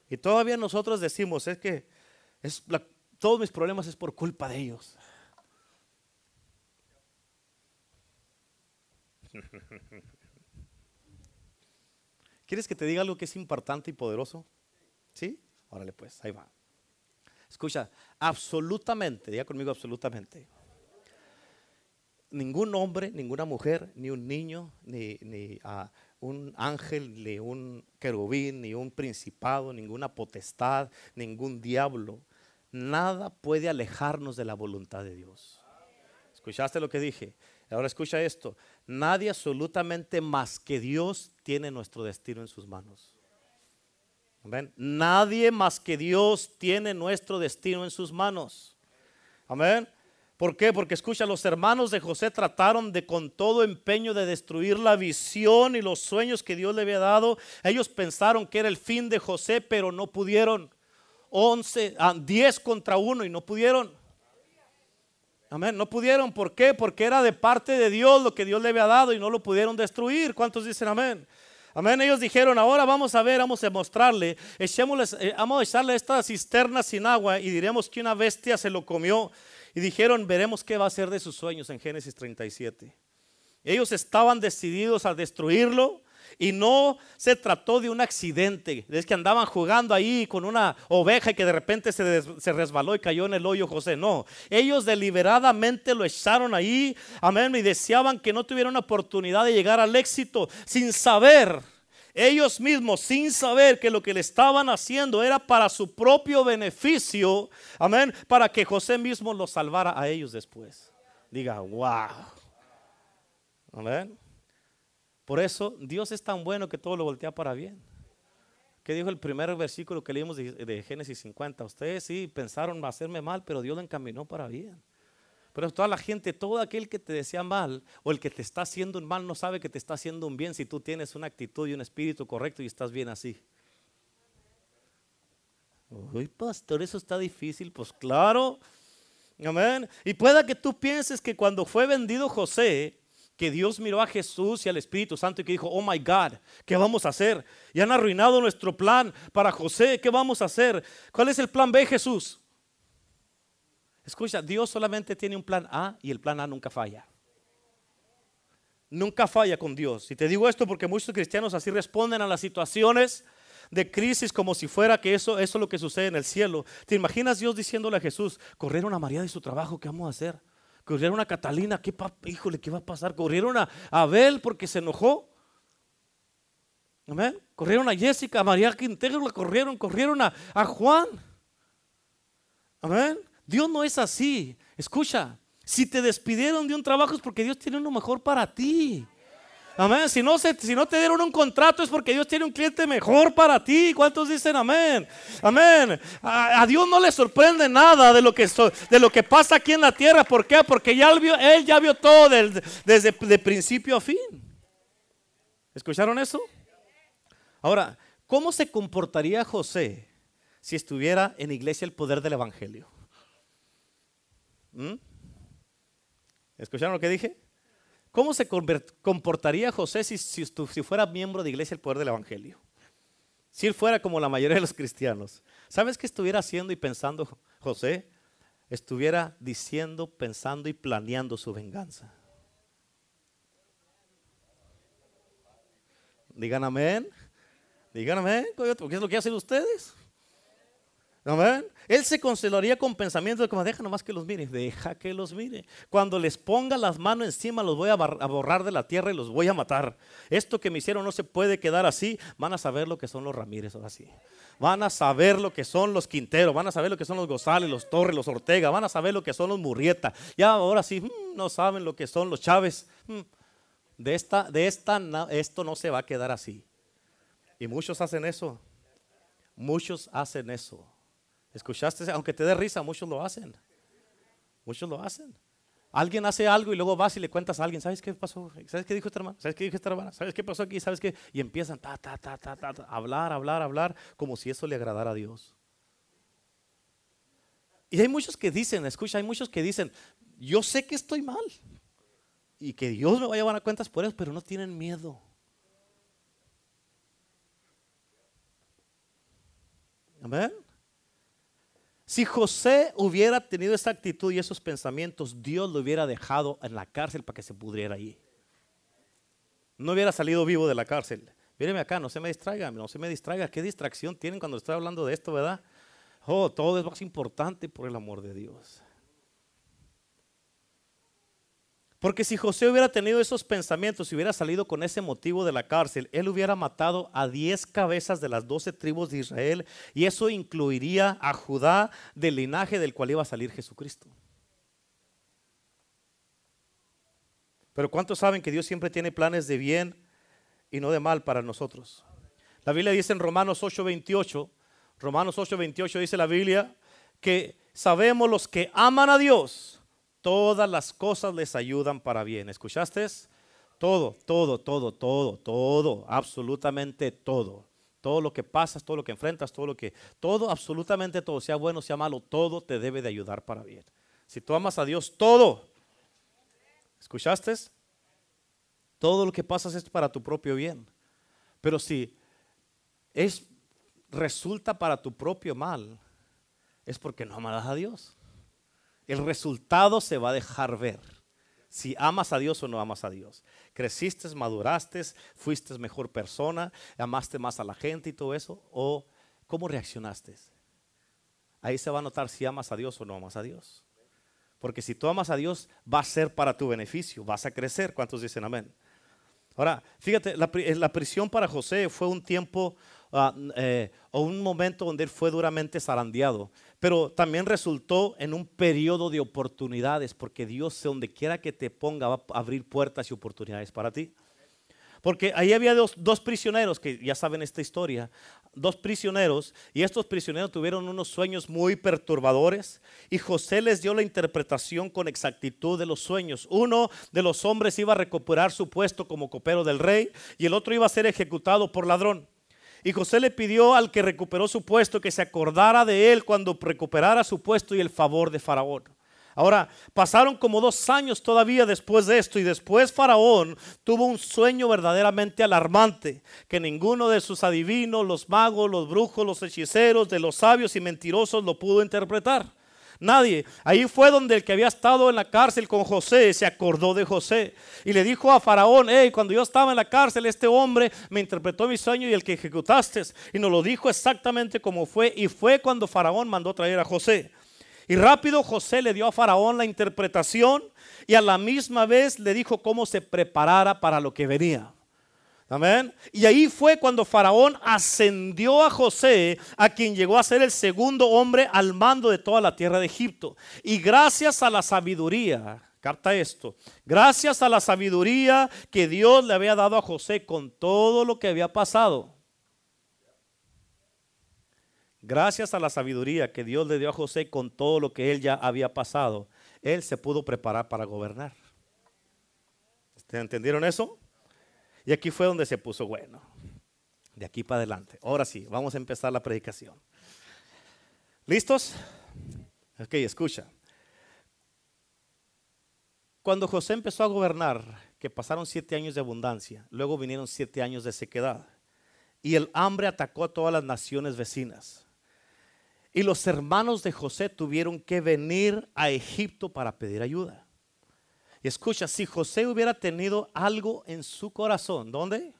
Y todavía nosotros decimos, es que es todos mis problemas es por culpa de ellos. ¿Quieres que te diga algo que es importante y poderoso? ¿Sí? Órale pues, ahí va. Escucha, absolutamente, diga conmigo absolutamente. Ningún hombre, ninguna mujer, ni un niño, ni, ni ah, un ángel, ni un querubín, ni un principado, ninguna potestad, ningún diablo, nada puede alejarnos de la voluntad de Dios. ¿Escuchaste lo que dije? Ahora escucha esto. Nadie absolutamente más que Dios tiene nuestro destino en sus manos. Amén. Nadie más que Dios tiene nuestro destino en sus manos. Amén. ¿Por qué? Porque escucha, los hermanos de José trataron de con todo empeño de destruir la visión y los sueños que Dios le había dado. Ellos pensaron que era el fin de José, pero no pudieron. 11, 10 ah, contra 1 y no pudieron. Amén. No pudieron. ¿Por qué? Porque era de parte de Dios lo que Dios le había dado y no lo pudieron destruir. ¿Cuántos dicen amén? Amén. Ellos dijeron, ahora vamos a ver, vamos a mostrarle, eh, vamos a echarle esta cisterna sin agua y diremos que una bestia se lo comió. Y dijeron, veremos qué va a hacer de sus sueños en Génesis 37. Ellos estaban decididos a destruirlo, y no se trató de un accidente, es que andaban jugando ahí con una oveja y que de repente se, resbaló y cayó en el hoyo José. No, ellos deliberadamente lo echaron ahí, amén, y deseaban que no tuviera una oportunidad de llegar al éxito sin saber. Ellos mismos, sin saber que lo que le estaban haciendo era para su propio beneficio, amén, para que José mismo los salvara a ellos después. Diga, wow. Amén. Por eso Dios es tan bueno que todo lo voltea para bien. ¿Qué dijo el primer versículo que leímos de, Génesis 50? Ustedes sí pensaron hacerme mal, pero Dios lo encaminó para bien. Pero toda la gente, todo aquel que te desea mal o el que te está haciendo un mal no sabe que te está haciendo un bien si tú tienes una actitud y un espíritu correcto y estás bien así. Uy, pastor, eso está difícil. Pues claro, Amén. Y pueda que tú pienses que cuando fue vendido José, que Dios miró a Jesús y al Espíritu Santo y que dijo, oh my God, ¿qué vamos a hacer? Y han arruinado nuestro plan para José, ¿qué vamos a hacer? ¿Cuál es el plan B, Jesús? Escucha, Dios solamente tiene un plan A y el plan A nunca falla. Nunca falla con Dios. Y te digo esto porque muchos cristianos así responden a las situaciones de crisis como si fuera que eso, eso es lo que sucede en el cielo. ¿Te imaginas Dios diciéndole a Jesús, corrieron a María de su trabajo, ¿qué vamos a hacer? Corrieron a Catalina, ¿qué híjole, ¿qué va a pasar? Corrieron a Abel porque se enojó. Amén. Corrieron a Jessica, a María Quintero, la corrieron, corrieron a, a Juan. Amén. Dios no es así. Escucha, si te despidieron de un trabajo es porque Dios tiene uno mejor para ti. Amén. Si no, te dieron un contrato es porque Dios tiene un cliente mejor para ti. ¿Cuántos dicen amén? Amén. A, Dios no le sorprende nada de lo, que, pasa aquí en la tierra. ¿Por qué? Porque ya vio, Él ya vio todo desde de principio a fin. ¿Escucharon eso? Ahora, ¿cómo se comportaría José si estuviera en iglesia el poder del Evangelio? ¿Mm? ¿Escucharon lo que dije? ¿Cómo se comportaría José si, fuera miembro de iglesia el poder del Evangelio? Si él fuera como la mayoría de los cristianos. ¿Sabes qué estuviera haciendo y pensando José? Estuviera diciendo, pensando y planeando su venganza. Digan amén. Digan amén. ¿Qué es lo que hacen ustedes? Amén. Él se consolaría con pensamientos de como deja nomás que los mire, deja que los mire. Cuando les ponga las manos encima los voy a, borrar de la tierra y los voy a matar. Esto que me hicieron no se puede quedar así. Van a saber lo que son los Ramírez ahora sí. Van a saber lo que son los Quinteros, van a saber lo que son los González, los Torres, los Ortega, van a saber lo que son los Murrieta. Ya ahora sí, mm, no saben lo que son los Chávez. Mm. De esta, de esta, esto no se va a quedar así. Y muchos hacen eso. Muchos hacen eso. ¿Escuchaste? Aunque te dé risa, muchos lo hacen. Muchos lo hacen. Alguien hace algo y luego vas y le cuentas a alguien, ¿sabes qué pasó? ¿Sabes qué dijo esta hermana? ¿Sabes qué dijo esta hermana? ¿Sabes qué pasó aquí? ¿Sabes qué? Y empiezan ta, ta, ta, ta, ta, hablar, hablar, hablar, como si eso le agradara a Dios. Y hay muchos que dicen, escucha, hay muchos que dicen, yo sé que estoy mal y que Dios me va a llevar a cuentas por eso, pero no tienen miedo. Amén. Si José hubiera tenido esa actitud y esos pensamientos, Dios lo hubiera dejado en la cárcel para que se pudriera allí. No hubiera salido vivo de la cárcel. Míreme acá, no se me distraiga, no se me distraiga. ¿Qué distracción tienen cuando estoy hablando de esto, verdad? Oh, todo es más importante por el amor de Dios. Porque si José hubiera tenido esos pensamientos y hubiera salido con ese motivo de la cárcel, él hubiera matado a diez cabezas de las doce tribus de Israel y eso incluiría a Judá del linaje del cual iba a salir Jesucristo. Pero ¿cuántos saben que Dios siempre tiene planes de bien y no de mal para nosotros? La Biblia dice en Romanos 8:28, Romanos 8:28 dice la Biblia que sabemos los que aman a Dios todas las cosas les ayudan para bien. ¿Escuchaste? Todo, todo, todo, todo, todo, absolutamente todo. Todo lo que pasas, todo lo que enfrentas, todo lo que, todo, absolutamente todo, sea bueno, sea malo, todo te debe de ayudar para bien. Si tú amas a Dios, todo. ¿Escuchaste? Todo lo que pasas es para tu propio bien. Pero si es resulta para tu propio mal, es porque no amas a Dios. El resultado se va a dejar ver. Si amas a Dios o no amas a Dios. Creciste, maduraste, fuiste mejor persona, amaste más a la gente y todo eso. O cómo reaccionaste. Ahí se va a notar si amas a Dios o no amas a Dios. Porque si tú amas a Dios, va a ser para tu beneficio, vas a crecer. ¿Cuántos dicen amén? Ahora, fíjate, la, prisión para José fue un tiempo Ah, eh, o un momento donde él fue duramente zarandeado, pero también resultó en un periodo de oportunidades, porque Dios, donde quiera que te ponga, va a abrir puertas y oportunidades para ti. Porque ahí había dos, dos, prisioneros, que ya saben esta historia, dos prisioneros, y estos prisioneros tuvieron unos sueños muy perturbadores, y José les dio la interpretación con exactitud de los sueños. Uno de los hombres iba a recuperar su puesto como copero del rey, y el otro iba a ser ejecutado por ladrón. Y José le pidió al que recuperó su puesto que se acordara de él cuando recuperara su puesto y el favor de Faraón. Ahora, pasaron como dos años todavía después de esto y después Faraón tuvo un sueño verdaderamente alarmante, que ninguno de sus adivinos, los magos, los brujos, los hechiceros, de los sabios y mentirosos lo pudo interpretar. Nadie. Ahí fue donde el que había estado en la cárcel con José se acordó de José y le dijo a Faraón, hey, cuando yo estaba en la cárcel, este hombre me interpretó mi sueño y el que ejecutaste y nos lo dijo exactamente como fue y fue cuando Faraón mandó traer a José. Y rápido José le dio a Faraón la interpretación y a la misma vez le dijo cómo se preparara para lo que venía. Amén. Y ahí fue cuando Faraón ascendió a José, a quien llegó a ser el segundo hombre al mando de toda la tierra de Egipto. Y gracias a la sabiduría, capta esto, gracias a la sabiduría que Dios le había dado a José con todo lo que había pasado, Gracias a la sabiduría que Dios le dio a José con todo lo que él ya había pasado, él se pudo preparar para gobernar. ¿Entendieron eso? Y aquí fue donde se puso bueno. De aquí para adelante. Ahora sí, vamos a empezar la predicación. ¿Listos? Ok, escucha. Cuando José empezó a gobernar, que pasaron siete años de abundancia, luego vinieron siete años de sequedad, y el hambre atacó a todas las naciones vecinas. Y los hermanos de José tuvieron que venir a Egipto para pedir ayuda. Escucha, si José hubiera tenido algo en su corazón, ¿dónde?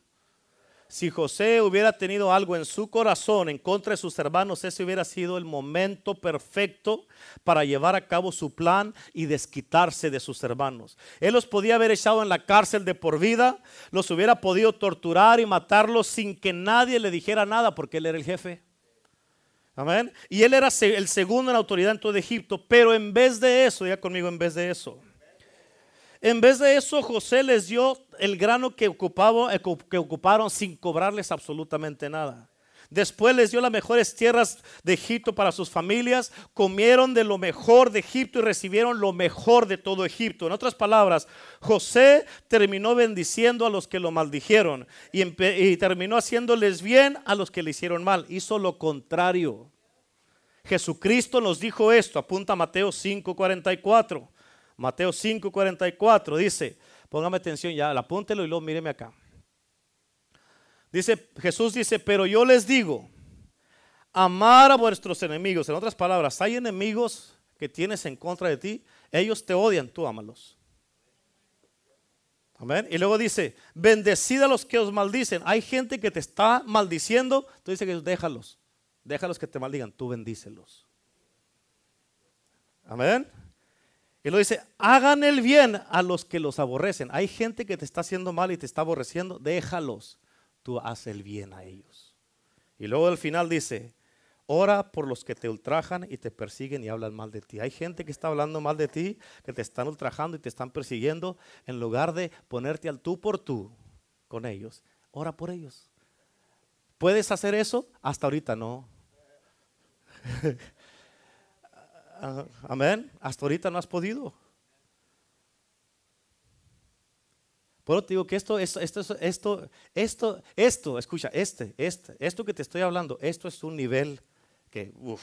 Si José hubiera tenido algo en su corazón en contra de sus hermanos, ese hubiera sido el momento perfecto para llevar a cabo su plan y desquitarse de sus hermanos. Él los podía haber echado en la cárcel de por vida, los hubiera podido torturar y matarlos sin que nadie le dijera nada porque él era el jefe. Amén. Y él era el segundo en autoridad en todo Egipto. Pero en vez de eso, ya conmigo, en vez de eso. En vez de eso, José les dio el grano que, ocupaba, eh, que ocuparon sin cobrarles absolutamente nada. Después les dio las mejores tierras de Egipto para sus familias. Comieron de lo mejor de Egipto y recibieron lo mejor de todo Egipto. En otras palabras, José terminó bendiciendo a los que lo maldijeron y, terminó haciéndoles bien a los que le hicieron mal. Hizo lo contrario. Jesucristo nos dijo esto. Apunta a Mateo 5:44. Mateo 5:44 dice, póngame atención ya, apúntelo y luego míreme acá. Dice, Jesús dice, pero yo les digo, amar a vuestros enemigos. En otras palabras, hay enemigos que tienes en contra de ti, ellos te odian, tú ámalos. Amén. Y luego dice, bendecid a los que os maldicen. Hay gente que te está maldiciendo, tú dices que déjalos, déjalos que te maldigan, tú bendícelos. Amén. Y luego dice, hagan el bien a los que los aborrecen. Hay gente que te está haciendo mal y te está aborreciendo, déjalos tú haces el bien a ellos. Y luego al final dice, ora por los que te ultrajan y te persiguen y hablan mal de ti. Hay gente que está hablando mal de ti, que te están ultrajando y te están persiguiendo, en lugar de ponerte al tú por tú con ellos. Ora por ellos. ¿Puedes hacer eso? Hasta ahorita no. Amén. Hasta ahorita no has podido. Por te digo que esto, esto, esto, esto, esto, esto, escucha, este, este, esto que te estoy hablando, esto es un nivel que, uff.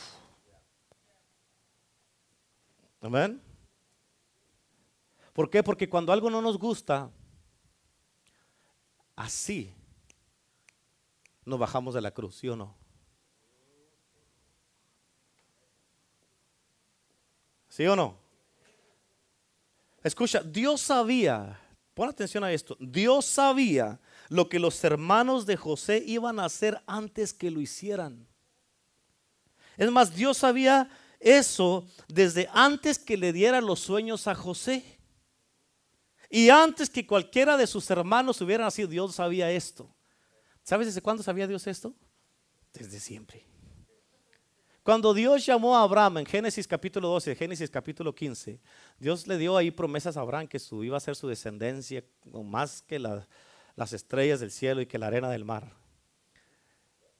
Amén. ¿Por qué? Porque cuando algo no nos gusta, así nos bajamos de la cruz, ¿sí o no? ¿Sí o no? Escucha, Dios sabía Pon atención a esto. Dios sabía lo que los hermanos de José iban a hacer antes que lo hicieran. Es más, Dios sabía eso desde antes que le diera los sueños a José. Y antes que cualquiera de sus hermanos hubiera nacido, Dios sabía esto. ¿Sabes desde cuándo sabía Dios esto? Desde siempre. Cuando Dios llamó a Abraham en Génesis capítulo 12, Génesis capítulo 15, Dios le dio ahí promesas a Abraham que su, iba a ser su descendencia más que las estrellas del cielo y que la arena del mar.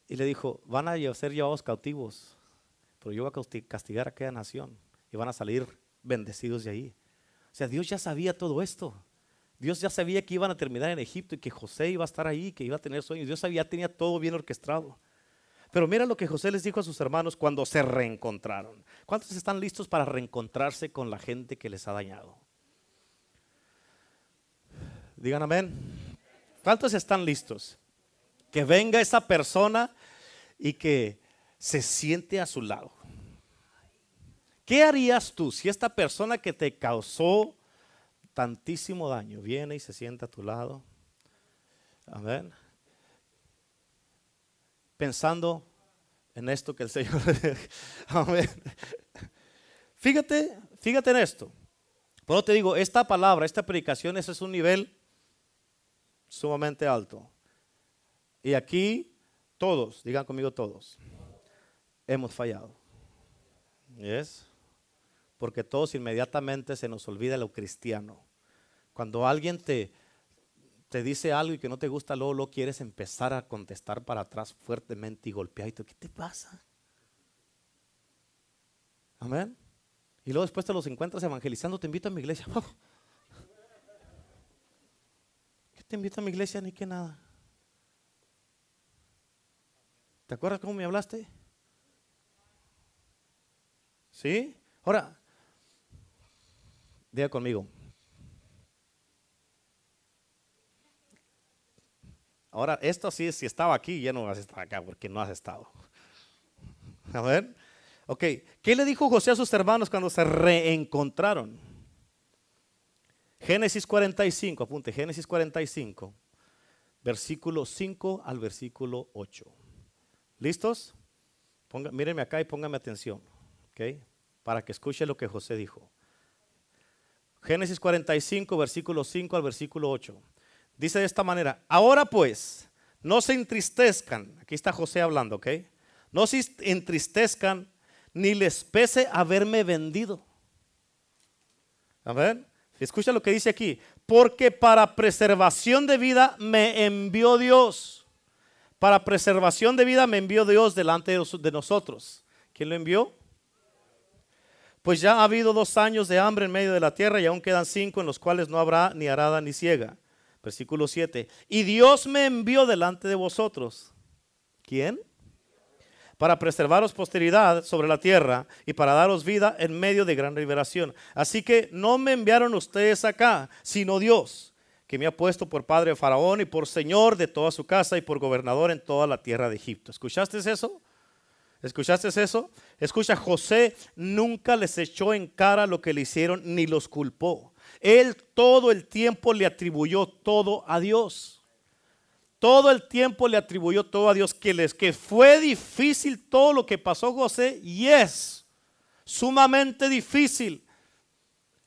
Y le dijo, van a ser llevados cautivos, pero yo voy a castigar a aquella nación y van a salir bendecidos de ahí. O sea, Dios ya sabía todo esto. Dios ya sabía que iban a terminar en Egipto y que José iba a estar ahí, que iba a tener sueños. Dios sabía, tenía todo bien orquestado. Pero mira lo que José les dijo a sus hermanos cuando se reencontraron. ¿Cuántos están listos para reencontrarse con la gente que les ha dañado? Digan amén. ¿Cuántos están listos? Que venga esa persona y que se siente a su lado. ¿Qué harías tú si esta persona que te causó tantísimo daño viene y se sienta a tu lado? Amén pensando en esto que el Señor. Amén. Fíjate, fíjate en esto. Por eso te digo, esta palabra, esta predicación, ese es un nivel sumamente alto. Y aquí todos, digan conmigo todos, hemos fallado. ¿Es? Porque todos inmediatamente se nos olvida lo cristiano. Cuando alguien te, te dice algo y que no te gusta, luego lo quieres empezar a contestar para atrás fuertemente y golpeadito. ¿Qué te pasa? Amén. Y luego después te los encuentras evangelizando, te invito a mi iglesia. ¿Qué te invito a mi iglesia? Ni que nada. ¿Te acuerdas cómo me hablaste? ¿Sí? Ahora, diga conmigo, Ahora, esto sí, si estaba aquí, ya no vas a estar acá porque no has estado. A ver. Ok, ¿qué le dijo José a sus hermanos cuando se reencontraron? Génesis 45, apunte, Génesis 45, versículo 5 al versículo 8. ¿Listos? Ponga, mírenme acá y póngame atención, ¿ok? Para que escuche lo que José dijo. Génesis 45, versículo 5 al versículo 8. Dice de esta manera, ahora pues, no se entristezcan, aquí está José hablando, ¿ok? No se entristezcan ni les pese haberme vendido. A ver, escucha lo que dice aquí, porque para preservación de vida me envió Dios. Para preservación de vida me envió Dios delante de nosotros. ¿Quién lo envió? Pues ya ha habido dos años de hambre en medio de la tierra y aún quedan cinco en los cuales no habrá ni arada ni ciega. Versículo 7. Y Dios me envió delante de vosotros. ¿Quién? Para preservaros posteridad sobre la tierra y para daros vida en medio de gran liberación. Así que no me enviaron ustedes acá, sino Dios, que me ha puesto por padre de Faraón y por señor de toda su casa y por gobernador en toda la tierra de Egipto. ¿Escuchaste eso? ¿Escuchaste eso? Escucha, José nunca les echó en cara lo que le hicieron ni los culpó. Él todo el tiempo le atribuyó todo a Dios. Todo el tiempo le atribuyó todo a Dios. Que, les, que fue difícil todo lo que pasó José. Y es sumamente difícil.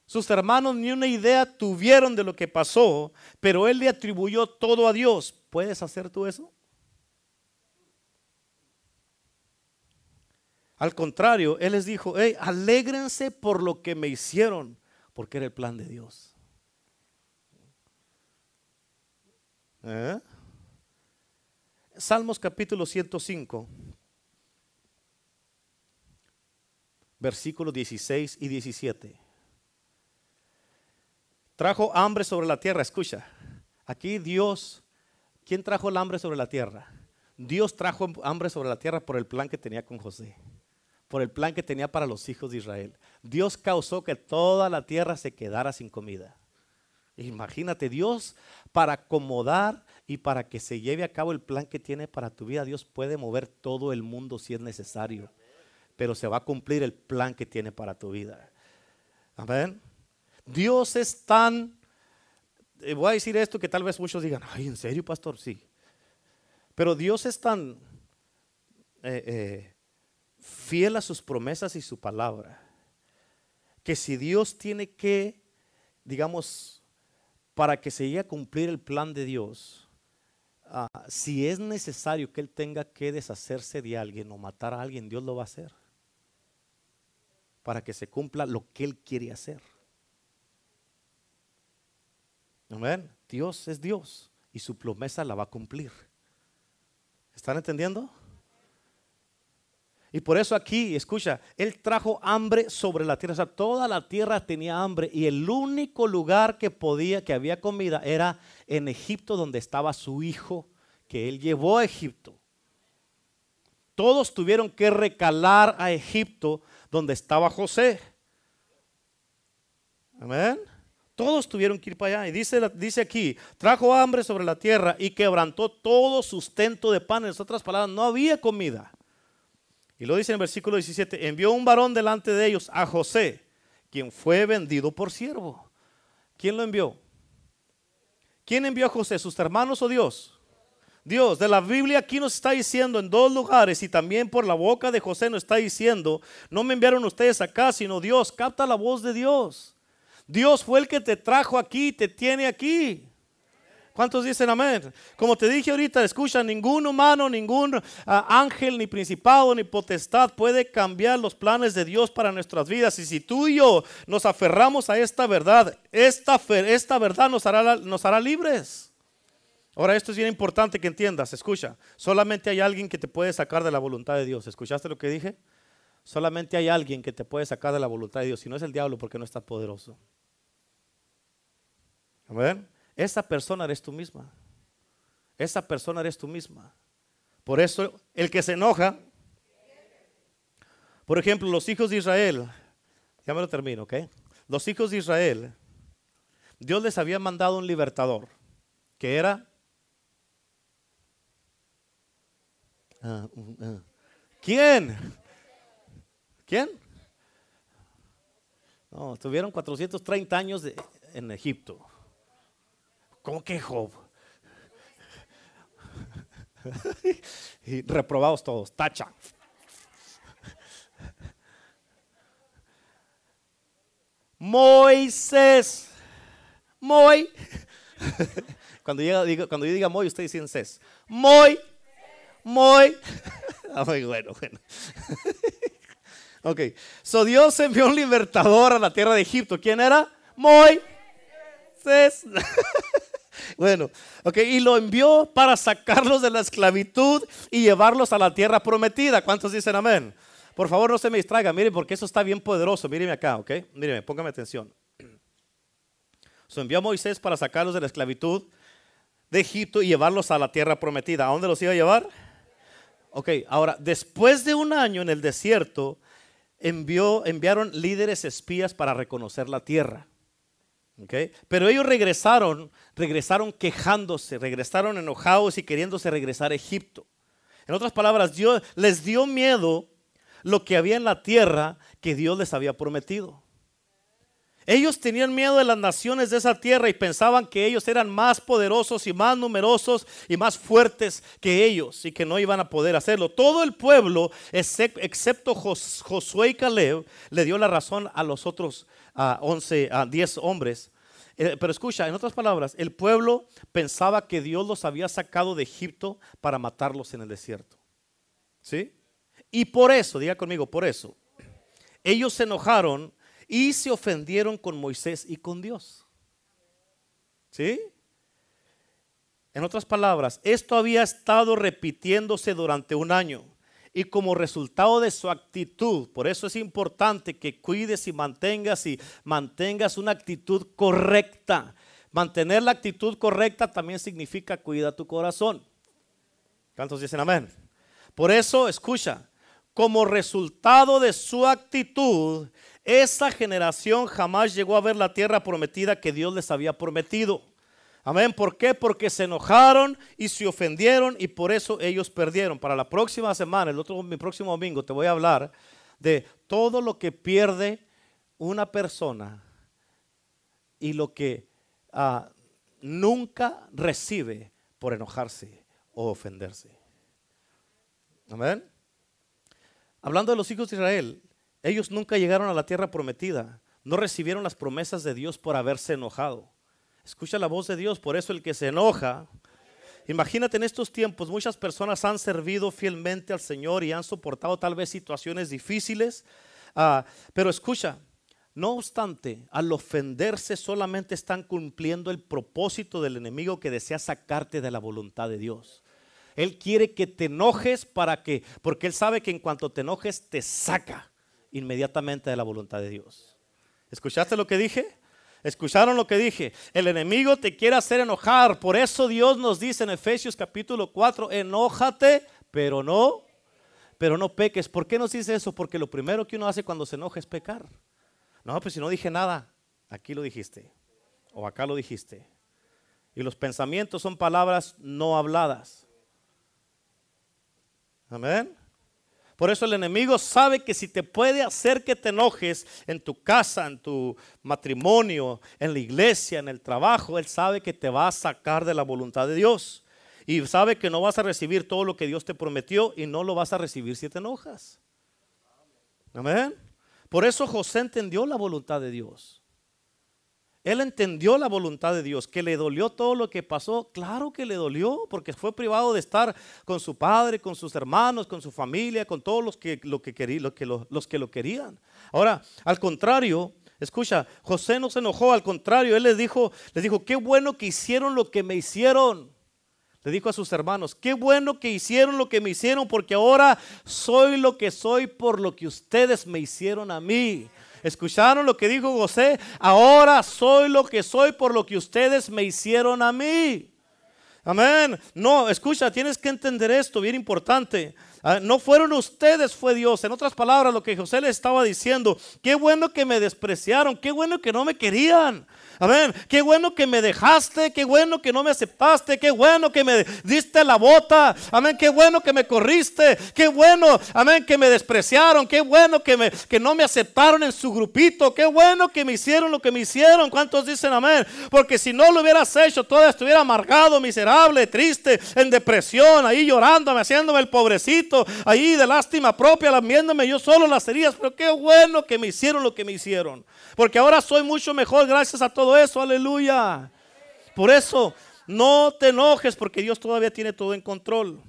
Sus hermanos ni una idea tuvieron de lo que pasó, pero él le atribuyó todo a Dios. ¿Puedes hacer tú eso? Al contrario, él les dijo, hey, alégrense por lo que me hicieron porque era el plan de Dios. ¿Eh? Salmos capítulo 105, versículos 16 y 17. Trajo hambre sobre la tierra, escucha. Aquí Dios, ¿quién trajo el hambre sobre la tierra? Dios trajo hambre sobre la tierra por el plan que tenía con José por el plan que tenía para los hijos de Israel. Dios causó que toda la tierra se quedara sin comida. Imagínate, Dios para acomodar y para que se lleve a cabo el plan que tiene para tu vida, Dios puede mover todo el mundo si es necesario, pero se va a cumplir el plan que tiene para tu vida. Amén. Dios es tan, eh, voy a decir esto que tal vez muchos digan, ay, ¿en serio, pastor? Sí. Pero Dios es tan... Eh, eh, fiel a sus promesas y su palabra, que si Dios tiene que, digamos, para que se llegue a cumplir el plan de Dios, ah, si es necesario que Él tenga que deshacerse de alguien o matar a alguien, Dios lo va a hacer. Para que se cumpla lo que Él quiere hacer. Amén. Dios es Dios y su promesa la va a cumplir. ¿Están entendiendo? Y por eso aquí, escucha, Él trajo hambre sobre la tierra. O sea, toda la tierra tenía hambre y el único lugar que podía, que había comida, era en Egipto donde estaba su hijo, que Él llevó a Egipto. todos tuvieron que recalar a Egipto donde estaba José. Amén. Todos tuvieron que ir para allá. Y dice, dice aquí, trajo hambre sobre la tierra y quebrantó todo sustento de pan. En otras palabras, no había comida. Y lo dice en el versículo 17, envió un varón delante de ellos a José, quien fue vendido por siervo. ¿Quién lo envió? ¿Quién envió a José? ¿Sus hermanos o Dios? Dios, de la Biblia aquí nos está diciendo en dos lugares y también por la boca de José nos está diciendo, no me enviaron ustedes acá, sino Dios, capta la voz de Dios. Dios fue el que te trajo aquí, te tiene aquí. ¿Cuántos dicen amén? Como te dije ahorita, escucha, ningún humano, ningún ah, ángel, ni principado, ni potestad puede cambiar los planes de Dios para nuestras vidas. Y si tú y yo nos aferramos a esta verdad, esta, esta verdad nos hará, nos hará libres. Ahora, esto es bien importante que entiendas. Escucha, solamente hay alguien que te puede sacar de la voluntad de Dios. ¿Escuchaste lo que dije? Solamente hay alguien que te puede sacar de la voluntad de Dios. Si no es el diablo, porque no está poderoso. Amén. Esa persona eres tú misma. Esa persona eres tú misma. Por eso el que se enoja, por ejemplo, los hijos de Israel, ya me lo termino, ¿ok? Los hijos de Israel, Dios les había mandado un libertador, que era... Ah, ah. ¿Quién? ¿Quién? No, estuvieron 430 años en Egipto. ¿Cómo que Job? y reprobados todos, tacha. Moisés. Moy. cuando, llega, cuando yo diga Moy, ustedes dicen Cés. Moy. Moy. Ah, muy bueno, bueno. ok. So Dios envió un libertador a la tierra de Egipto. ¿Quién era? Moy. Cés. Bueno, ok, y lo envió para sacarlos de la esclavitud y llevarlos a la tierra prometida. ¿Cuántos dicen amén? Por favor, no se me distraiga, miren, porque eso está bien poderoso. Mírenme acá, ok, mírenme, póngame atención. Se envió a Moisés para sacarlos de la esclavitud de Egipto y llevarlos a la tierra prometida. ¿A dónde los iba a llevar? Ok, ahora, después de un año en el desierto, envió, enviaron líderes espías para reconocer la tierra. Pero ellos regresaron, regresaron quejándose, regresaron enojados y queriéndose regresar a Egipto. En otras palabras, Dios les dio miedo lo que había en la tierra que Dios les había prometido. Ellos tenían miedo de las naciones de esa tierra y pensaban que ellos eran más poderosos y más numerosos y más fuertes que ellos y que no iban a poder hacerlo. Todo el pueblo, excepto Josué y Caleb, le dio la razón a los otros a 11, a 10 hombres. Eh, pero escucha, en otras palabras, el pueblo pensaba que Dios los había sacado de Egipto para matarlos en el desierto. ¿Sí? Y por eso, diga conmigo, por eso, ellos se enojaron y se ofendieron con Moisés y con Dios. ¿Sí? En otras palabras, esto había estado repitiéndose durante un año y como resultado de su actitud. Por eso es importante que cuides y mantengas y mantengas una actitud correcta. Mantener la actitud correcta también significa cuida tu corazón. ¿Cuántos dicen amén? Por eso, escucha, como resultado de su actitud, esa generación jamás llegó a ver la tierra prometida que Dios les había prometido. Amén. ¿Por qué? Porque se enojaron y se ofendieron y por eso ellos perdieron. Para la próxima semana, el otro, mi próximo domingo, te voy a hablar de todo lo que pierde una persona y lo que ah, nunca recibe por enojarse o ofenderse. Amén. Hablando de los hijos de Israel, ellos nunca llegaron a la tierra prometida. No recibieron las promesas de Dios por haberse enojado. Escucha la voz de Dios, por eso el que se enoja. Imagínate en estos tiempos, muchas personas han servido fielmente al Señor y han soportado tal vez situaciones difíciles, ah, pero escucha, no obstante, al ofenderse solamente están cumpliendo el propósito del enemigo que desea sacarte de la voluntad de Dios. Él quiere que te enojes para que, porque él sabe que en cuanto te enojes te saca inmediatamente de la voluntad de Dios. ¿Escuchaste lo que dije? ¿Escucharon lo que dije? El enemigo te quiere hacer enojar. Por eso Dios nos dice en Efesios capítulo 4, enójate, pero no, pero no peques. ¿Por qué nos dice eso? Porque lo primero que uno hace cuando se enoja es pecar. No, pues si no dije nada, aquí lo dijiste, o acá lo dijiste. Y los pensamientos son palabras no habladas. Amén. Por eso el enemigo sabe que si te puede hacer que te enojes en tu casa, en tu matrimonio, en la iglesia, en el trabajo, él sabe que te va a sacar de la voluntad de Dios. Y sabe que no vas a recibir todo lo que Dios te prometió y no lo vas a recibir si te enojas. Amén. Por eso José entendió la voluntad de Dios. Él entendió la voluntad de Dios, que le dolió todo lo que pasó. Claro que le dolió, porque fue privado de estar con su padre, con sus hermanos, con su familia, con todos los que lo, que, lo que, los que lo querían. Ahora, al contrario, escucha, José no se enojó, al contrario, él les dijo, les dijo, qué bueno que hicieron lo que me hicieron. Le dijo a sus hermanos, qué bueno que hicieron lo que me hicieron, porque ahora soy lo que soy por lo que ustedes me hicieron a mí. ¿Escucharon lo que dijo José? Ahora soy lo que soy por lo que ustedes me hicieron a mí. Amén. No, escucha, tienes que entender esto, bien importante. Ah, no fueron ustedes, fue Dios. En otras palabras, lo que José le estaba diciendo, qué bueno que me despreciaron, qué bueno que no me querían. Amén. Qué bueno que me dejaste, qué bueno que no me aceptaste, qué bueno que me diste la bota. Amén. Qué bueno que me corriste, qué bueno, amén, que me despreciaron, qué bueno que, me, que no me aceptaron en su grupito, qué bueno que me hicieron lo que me hicieron. ¿Cuántos dicen amén? Porque si no lo hubieras hecho, todavía estuviera amargado, miserable, triste, en depresión, ahí llorándome, haciéndome el pobrecito, ahí de lástima propia, lamiéndome yo solo las heridas. Pero qué bueno que me hicieron lo que me hicieron. Porque ahora soy mucho mejor gracias a todo eso, aleluya. Por eso, no te enojes porque Dios todavía tiene todo en control.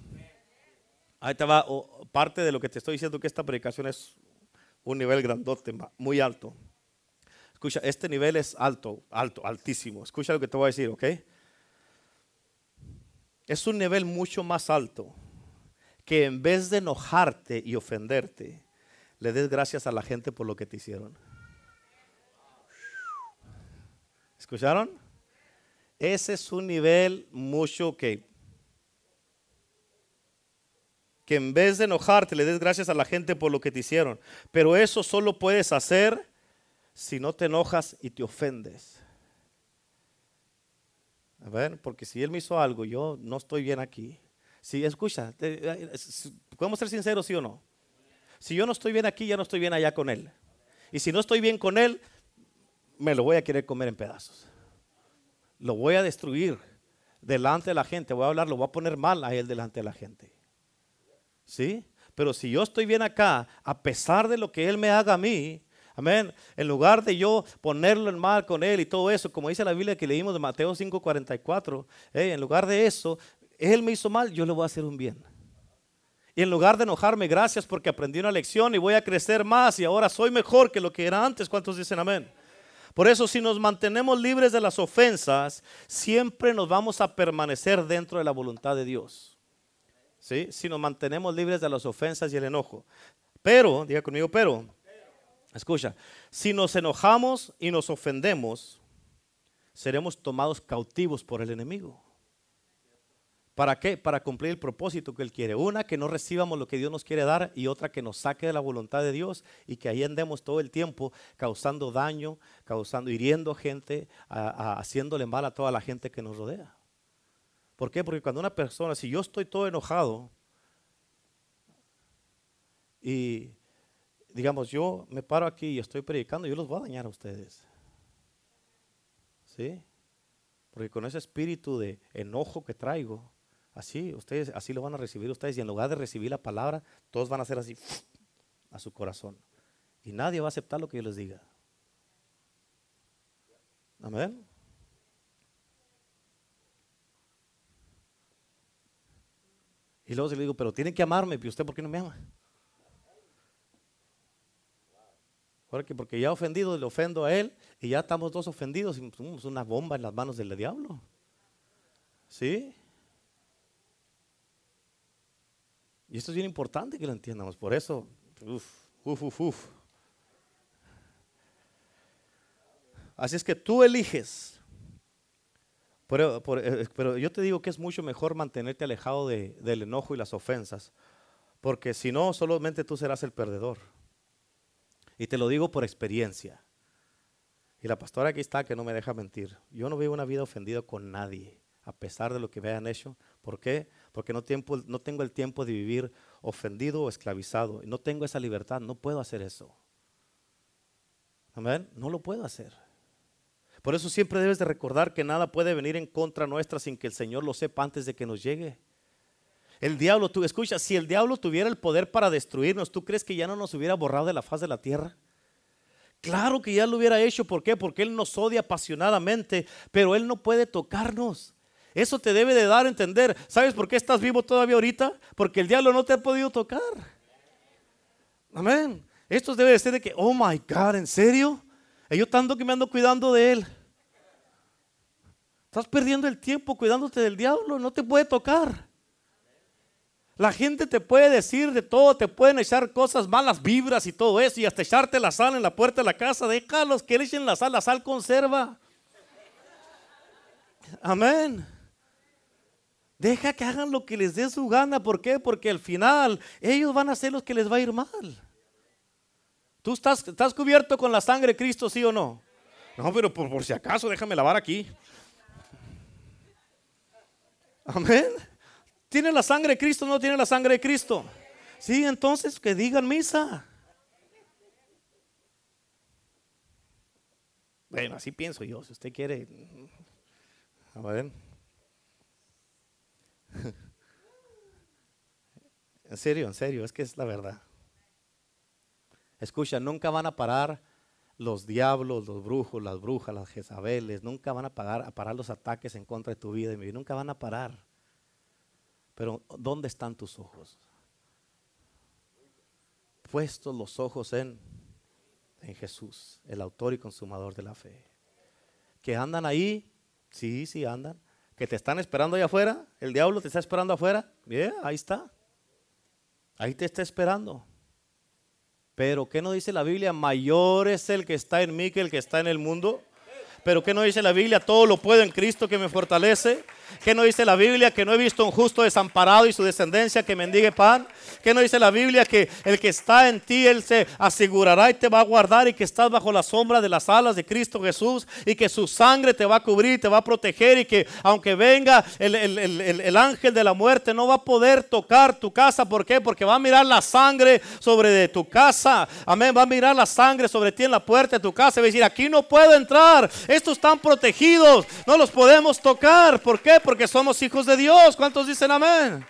Ahí te va parte de lo que te estoy diciendo que esta predicación es un nivel grandote, muy alto. Escucha, este nivel es alto, alto, altísimo. Escucha lo que te voy a decir, ¿ok? Es un nivel mucho más alto que en vez de enojarte y ofenderte, le des gracias a la gente por lo que te hicieron. ¿Escucharon? Ese es un nivel mucho que que en vez de enojarte le des gracias a la gente por lo que te hicieron. Pero eso solo puedes hacer si no te enojas y te ofendes. A ver, porque si él me hizo algo, yo no estoy bien aquí. Si escucha, podemos ser sinceros, sí o no. Si yo no estoy bien aquí, ya no estoy bien allá con él. Y si no estoy bien con él, me lo voy a querer comer en pedazos. Lo voy a destruir delante de la gente. Voy a hablar, lo voy a poner mal a él delante de la gente. ¿Sí? Pero si yo estoy bien acá, a pesar de lo que él me haga a mí, amén, en lugar de yo ponerlo en mal con él y todo eso, como dice la Biblia que leímos de Mateo 5:44, eh, en lugar de eso, él me hizo mal, yo le voy a hacer un bien. Y en lugar de enojarme, gracias porque aprendí una lección y voy a crecer más y ahora soy mejor que lo que era antes. ¿Cuántos dicen amén? Por eso si nos mantenemos libres de las ofensas, siempre nos vamos a permanecer dentro de la voluntad de Dios. ¿Sí? Si nos mantenemos libres de las ofensas y el enojo. Pero, diga conmigo, pero, escucha, si nos enojamos y nos ofendemos, seremos tomados cautivos por el enemigo. ¿Para qué? Para cumplir el propósito que Él quiere. Una, que no recibamos lo que Dios nos quiere dar y otra, que nos saque de la voluntad de Dios y que ahí andemos todo el tiempo causando daño, causando, hiriendo gente, haciéndole mal a toda la gente que nos rodea. ¿Por qué? Porque cuando una persona, si yo estoy todo enojado y digamos yo me paro aquí y estoy predicando, yo los voy a dañar a ustedes. ¿Sí? Porque con ese espíritu de enojo que traigo, Así, ustedes, así lo van a recibir ustedes. Y en lugar de recibir la palabra, todos van a hacer así a su corazón. Y nadie va a aceptar lo que yo les diga. Amén. Y luego se le digo, pero tienen que amarme, ¿y usted por qué no me ama? Porque, porque ya ofendido, le ofendo a él y ya estamos dos ofendidos y somos una bomba en las manos del diablo. ¿Sí? Y esto es bien importante que lo entiendamos. Por eso, uff, uff, uf. Así es que tú eliges. Pero, eh, pero, yo te digo que es mucho mejor mantenerte alejado de, del enojo y las ofensas. Porque si no, solamente tú serás el perdedor. Y te lo digo por experiencia. Y la pastora aquí está que no me deja mentir. Yo no vivo una vida ofendida con nadie, a pesar de lo que me hayan hecho. ¿Por qué? Porque no, tengo el tiempo de vivir ofendido o esclavizado. No tengo esa libertad, no puedo hacer eso. Amén. No lo puedo hacer. Por eso siempre debes de recordar que nada puede venir en contra nuestra sin que el Señor lo sepa antes de que nos llegue. El diablo, tú escucha, si el diablo tuviera el poder para destruirnos, ¿tú crees que ya no nos hubiera borrado de la faz de la tierra? Claro que ya lo hubiera hecho, ¿por qué? Porque Él nos odia apasionadamente, pero Él no puede tocarnos. Eso te debe de dar a entender. ¿Sabes por qué estás vivo todavía ahorita? Porque el diablo no te ha podido tocar. Amén. Esto debe de ser de que, oh my God, ¿en serio? Y yo tanto que me ando cuidando de Él. Estás perdiendo el tiempo cuidándote del diablo, no te puede tocar. La gente te puede decir de todo, te pueden echar cosas, malas vibras y todo eso, y hasta echarte la sal en la puerta de la casa. Déjalos que echen la sal, la sal conserva. Amén. Deja que hagan lo que les dé su gana. ¿Por qué? Porque al final ellos van a ser los que les va a ir mal. ¿Tú estás, cubierto con la sangre de Cristo, sí o no? No, pero por, por si acaso, déjame lavar aquí. Amén. ¿Tiene la sangre de Cristo o no tiene la sangre de Cristo? Sí, entonces que digan misa. Bueno, así pienso yo. Si usted quiere. A ver. En serio, en serio, es que es la verdad. Escucha, nunca van a parar los diablos, los brujos, las brujas, las Jezabeles, nunca van a, pagar, a parar los ataques en contra de tu vida y mi vida, nunca van a parar. Pero ¿dónde están tus ojos? Puestos los ojos en, en Jesús, el autor y consumador de la fe. Que andan ahí, sí, sí andan. Que te están esperando allá afuera, el diablo te está esperando afuera. Bien, ahí está. Ahí te está esperando. Pero ¿qué no dice la Biblia? Mayor es el que está en mí que el que está en el mundo. Pero ¿qué no dice la Biblia? Todo lo puedo en Cristo que me fortalece. ¿Qué no dice la Biblia? Que no he visto un justo desamparado y su descendencia que mendigue pan. ¿Qué no dice la Biblia? Que el que está en ti, Él se asegurará y te va a guardar y que estás bajo la sombra de las alas de Cristo Jesús y que su sangre te va a cubrir, te va a proteger y que aunque venga el, el ángel de la muerte no va a poder tocar tu casa. ¿Por qué? Porque va a mirar la sangre sobre de tu casa. Amén. Va a mirar la sangre sobre ti en la puerta de tu casa y va a decir, aquí no puedo entrar. Estos están protegidos. No los podemos tocar. ¿Por qué? Porque somos hijos de Dios. ¿Cuántos dicen amén?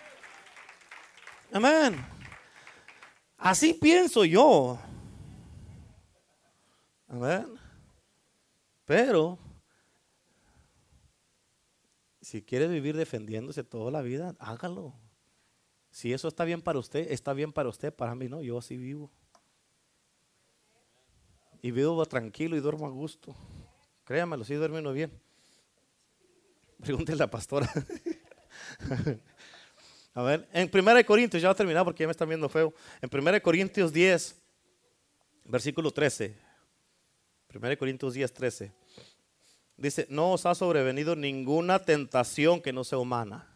Amén. Así pienso yo. Amén. Pero, si quiere vivir defendiéndose toda la vida, hágalo. Si eso está bien para usted, está bien para usted, para mí no, yo así vivo. Y vivo tranquilo y duermo a gusto. Créamelo, sí duermo bien. Pregúntele a la pastora. a ver, en 1 Corintios, ya va a terminar porque ya me están viendo feo. En 1 Corintios 10, versículo 13. 1 Corintios 10, 13. Dice, no os ha sobrevenido ninguna tentación que no sea humana.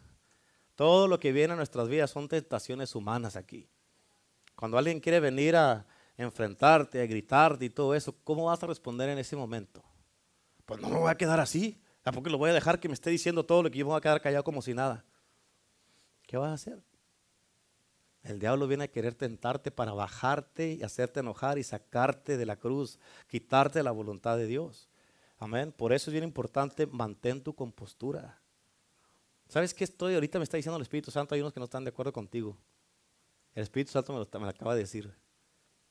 Todo lo que viene a nuestras vidas son tentaciones humanas aquí. Cuando alguien quiere venir a enfrentarte, a gritarte y todo eso, ¿cómo vas a responder en ese momento? Pues no me voy a quedar así. Tampoco lo voy a dejar que me esté diciendo todo lo que yo voy a quedar callado como si nada. ¿Qué vas a hacer? El diablo viene a querer tentarte para bajarte y hacerte enojar y sacarte de la cruz, quitarte la voluntad de Dios. Amén. Por eso es bien importante, mantén tu compostura. ¿Sabes qué estoy? Ahorita me está diciendo el Espíritu Santo, hay unos que no están de acuerdo contigo. El Espíritu Santo me lo, me lo acaba de decir.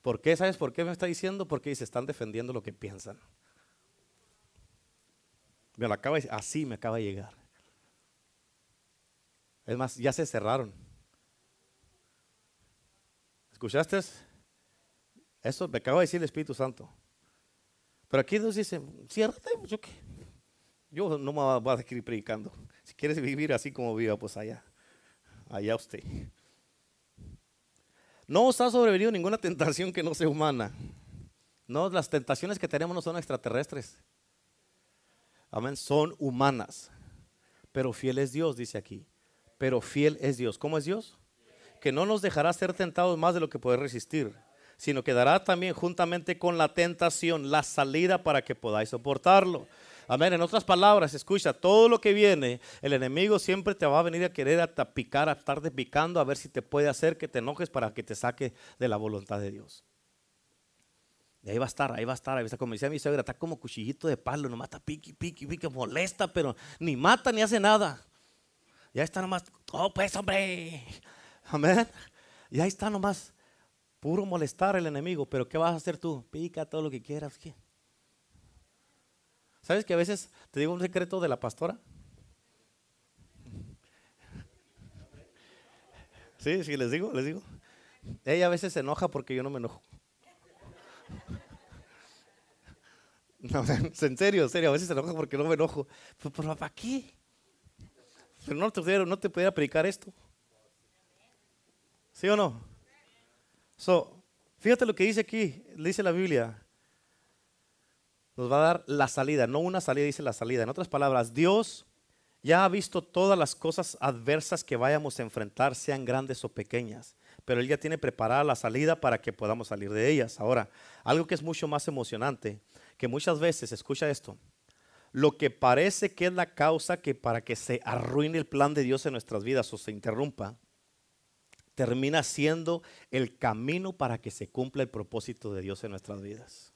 ¿Por qué? ¿Sabes por qué me está diciendo? Porque se están defendiendo lo que piensan. Me lo acaba así me acaba de llegar. Es más, ya se cerraron. ¿Escuchaste? Eso me acaba de decir el Espíritu Santo. Pero aquí Dios dice, ciérrate, yo qué. Yo no me voy a seguir predicando. Si quieres vivir así como viva, pues allá. Allá usted. No os ha sobrevenido ninguna tentación que no sea humana. No, las tentaciones que tenemos no son extraterrestres amén, son humanas. Pero fiel es Dios, dice aquí. Pero fiel es Dios. ¿Cómo es Dios? que no nos dejará ser tentados más de lo que poder resistir, sino que dará también juntamente con la tentación la salida para que podáis soportarlo. Amén. En otras palabras, escucha, todo lo que viene, el enemigo siempre te va a venir a querer a a estarte picando, a ver si te puede hacer que te enojes para que te saque de la voluntad de Dios. Y ahí va a estar, ahí va a estar, ahí va a estar. Como decía mi suegra, está como cuchillito de palo, no mata piqui, piqui, piqui, molesta, pero ni mata ni hace nada. Ya está nomás, oh pues hombre, amén. Y ahí está nomás, puro molestar el enemigo, pero ¿qué vas a hacer tú? Pica todo lo que quieras. ¿qué? ¿Sabes que a veces te digo un secreto de la pastora? Sí, sí, les digo, les digo. Ella a veces se enoja porque yo no me enojo. No, en serio, en serio, a veces se enoja porque no me enojo. Pero, pero ¿para qué? Pero no te, no te pudiera predicar esto. ¿Sí o no? So, fíjate lo que dice aquí, dice la Biblia nos va a dar la salida, no una salida, dice la salida. En otras palabras, Dios ya ha visto todas las cosas adversas que vayamos a enfrentar, sean grandes o pequeñas, pero Él ya tiene preparada la salida para que podamos salir de ellas. Ahora, algo que es mucho más emocionante, que muchas veces, escucha esto, lo que parece que es la causa que para que se arruine el plan de Dios en nuestras vidas o se interrumpa, termina siendo el camino para que se cumpla el propósito de Dios en nuestras vidas.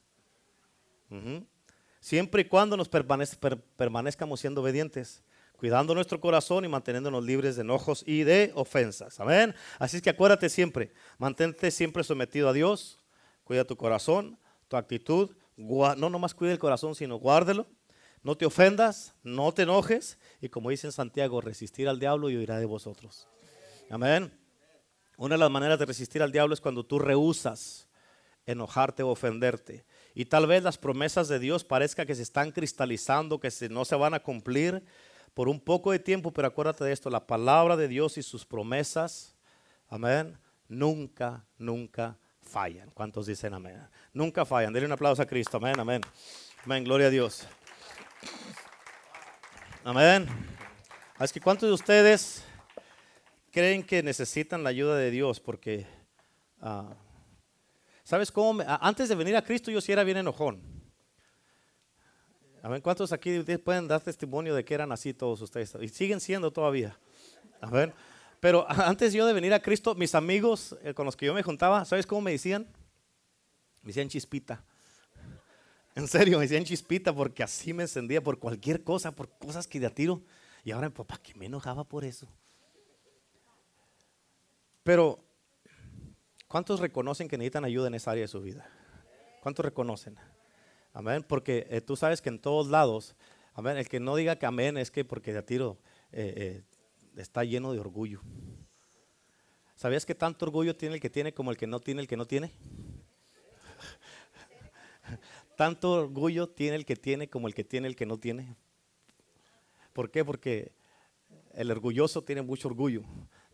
Siempre y cuando nos permanezcamos siendo obedientes, cuidando nuestro corazón y manteniéndonos libres de enojos y de ofensas. Amén. Así es que acuérdate siempre, mantente siempre sometido a Dios, cuida tu corazón, tu actitud, no nomás cuide el corazón, sino guárdelo. No te ofendas, no te enojes y como dice en Santiago, resistir al diablo y huirá de vosotros. Amén. Una de las maneras de resistir al diablo es cuando tú rehusas enojarte o ofenderte y tal vez las promesas de Dios parezca que se están cristalizando, que no se van a cumplir por un poco de tiempo, pero acuérdate de esto, la palabra de Dios y sus promesas, amén, nunca, nunca fallan. ¿Cuántos dicen amén? Nunca fallan. Denle un aplauso a Cristo, amén, amén. Amén, gloria a Dios. Amén. Es que ¿cuántos de ustedes creen que necesitan la ayuda de Dios? Porque... Ah, ¿Sabes cómo? antes de venir a Cristo yo sí era bien enojón. A ver, ¿cuántos aquí pueden dar testimonio de que eran así todos ustedes? Y siguen siendo todavía. A ver, pero antes yo de venir a Cristo, mis amigos eh, con los que yo me juntaba, ¿sabes cómo me decían? Me decían chispita. En serio, me decían chispita porque así me encendía por cualquier cosa, por cosas que de tiro. Y ahora mi papá que me enojaba por eso. Pero ¿Cuántos reconocen que necesitan ayuda en esa área de su vida? ¿Cuántos reconocen? Amén. Porque eh, tú sabes que en todos lados, amén, el que no diga que amén es que porque de tiro eh, eh, está lleno de orgullo. ¿Sabías que tanto orgullo tiene el que tiene como el que no tiene el que no tiene? tanto orgullo tiene el que tiene como el que tiene el que no tiene. ¿Por qué? Porque el orgulloso tiene mucho orgullo,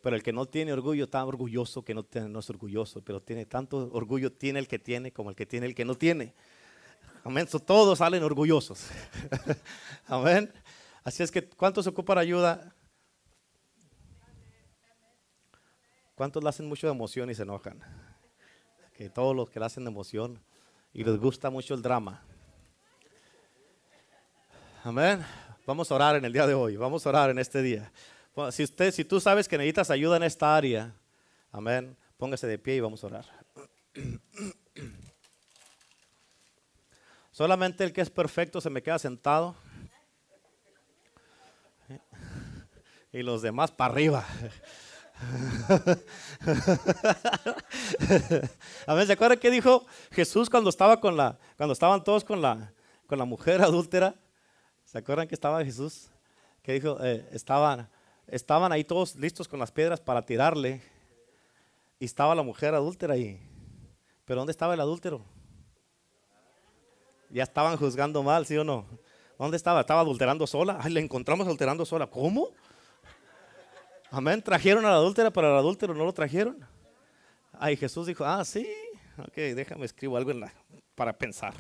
pero el que no tiene orgullo está orgulloso que no, no es orgulloso, pero tiene tanto orgullo tiene el que tiene como el que tiene el que no tiene. Amén. todos salen orgullosos. Amén. Así es que, ¿cuántos ocupan ayuda? ¿Cuántos le hacen mucho de emoción y se enojan? Que todos los que le hacen de emoción y les gusta mucho el drama. Amén. Vamos a orar en el día de hoy. Vamos a orar en este día. Si, usted, si tú sabes que necesitas ayuda en esta área, amén, póngase de pie y vamos a orar. Solamente el que es perfecto se me queda sentado. Y los demás para arriba. Amén. ¿Se acuerdan qué dijo Jesús cuando estaba con la, cuando estaban todos con la, con la mujer adúltera? ¿Se acuerdan que estaba Jesús? Que dijo, eh, estaban, estaban ahí todos listos con las piedras para tirarle. Y estaba la mujer adúltera ahí. Pero ¿dónde estaba el adúltero? Ya estaban juzgando mal, ¿sí o no? ¿Dónde estaba? Estaba adulterando sola. Ay, le encontramos adulterando sola. ¿Cómo? Amén. Trajeron a la adúltera, pero al adúltero no lo trajeron. Ay, Jesús dijo, ah, sí. Ok, déjame escribo algo en la, para pensar.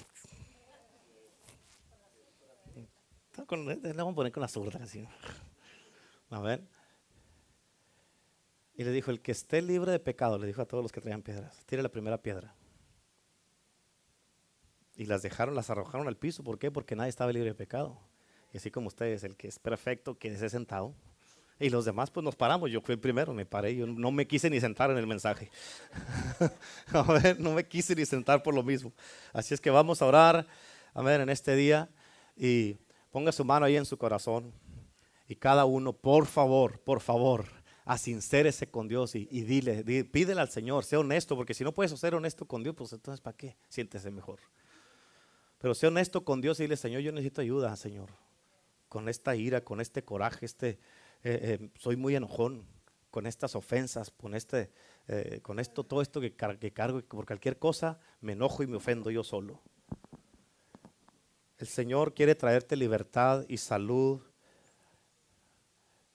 Le vamos a poner con la zurda así. A. Y le dijo, el que esté libre de pecado, le dijo a todos los que traían piedras, tire la primera piedra. Y las dejaron, las arrojaron al piso. ¿Por qué? Porque nadie estaba libre de pecado. Y así como ustedes, el que es perfecto, quédese sentado. Y los demás, pues nos paramos. Yo fui el primero, me paré. Yo no me quise ni sentar en el mensaje. a ver, no me quise ni sentar por lo mismo. Así es que vamos a orar, a ver, en este día. Y ponga su mano ahí en su corazón. Y cada uno, por favor, por favor, asincérese con Dios y, dile, pídele al Señor, sea honesto, porque si no puedes ser honesto con Dios, pues entonces ¿para qué? Siéntese mejor. Pero sea honesto con Dios y dile, Señor, yo necesito ayuda, Señor. Con esta ira, con este coraje, este, eh, eh, soy muy enojón con estas ofensas, con este, eh, con esto, todo esto que, que cargo, por cualquier cosa me enojo y me ofendo yo solo. El Señor quiere traerte libertad y salud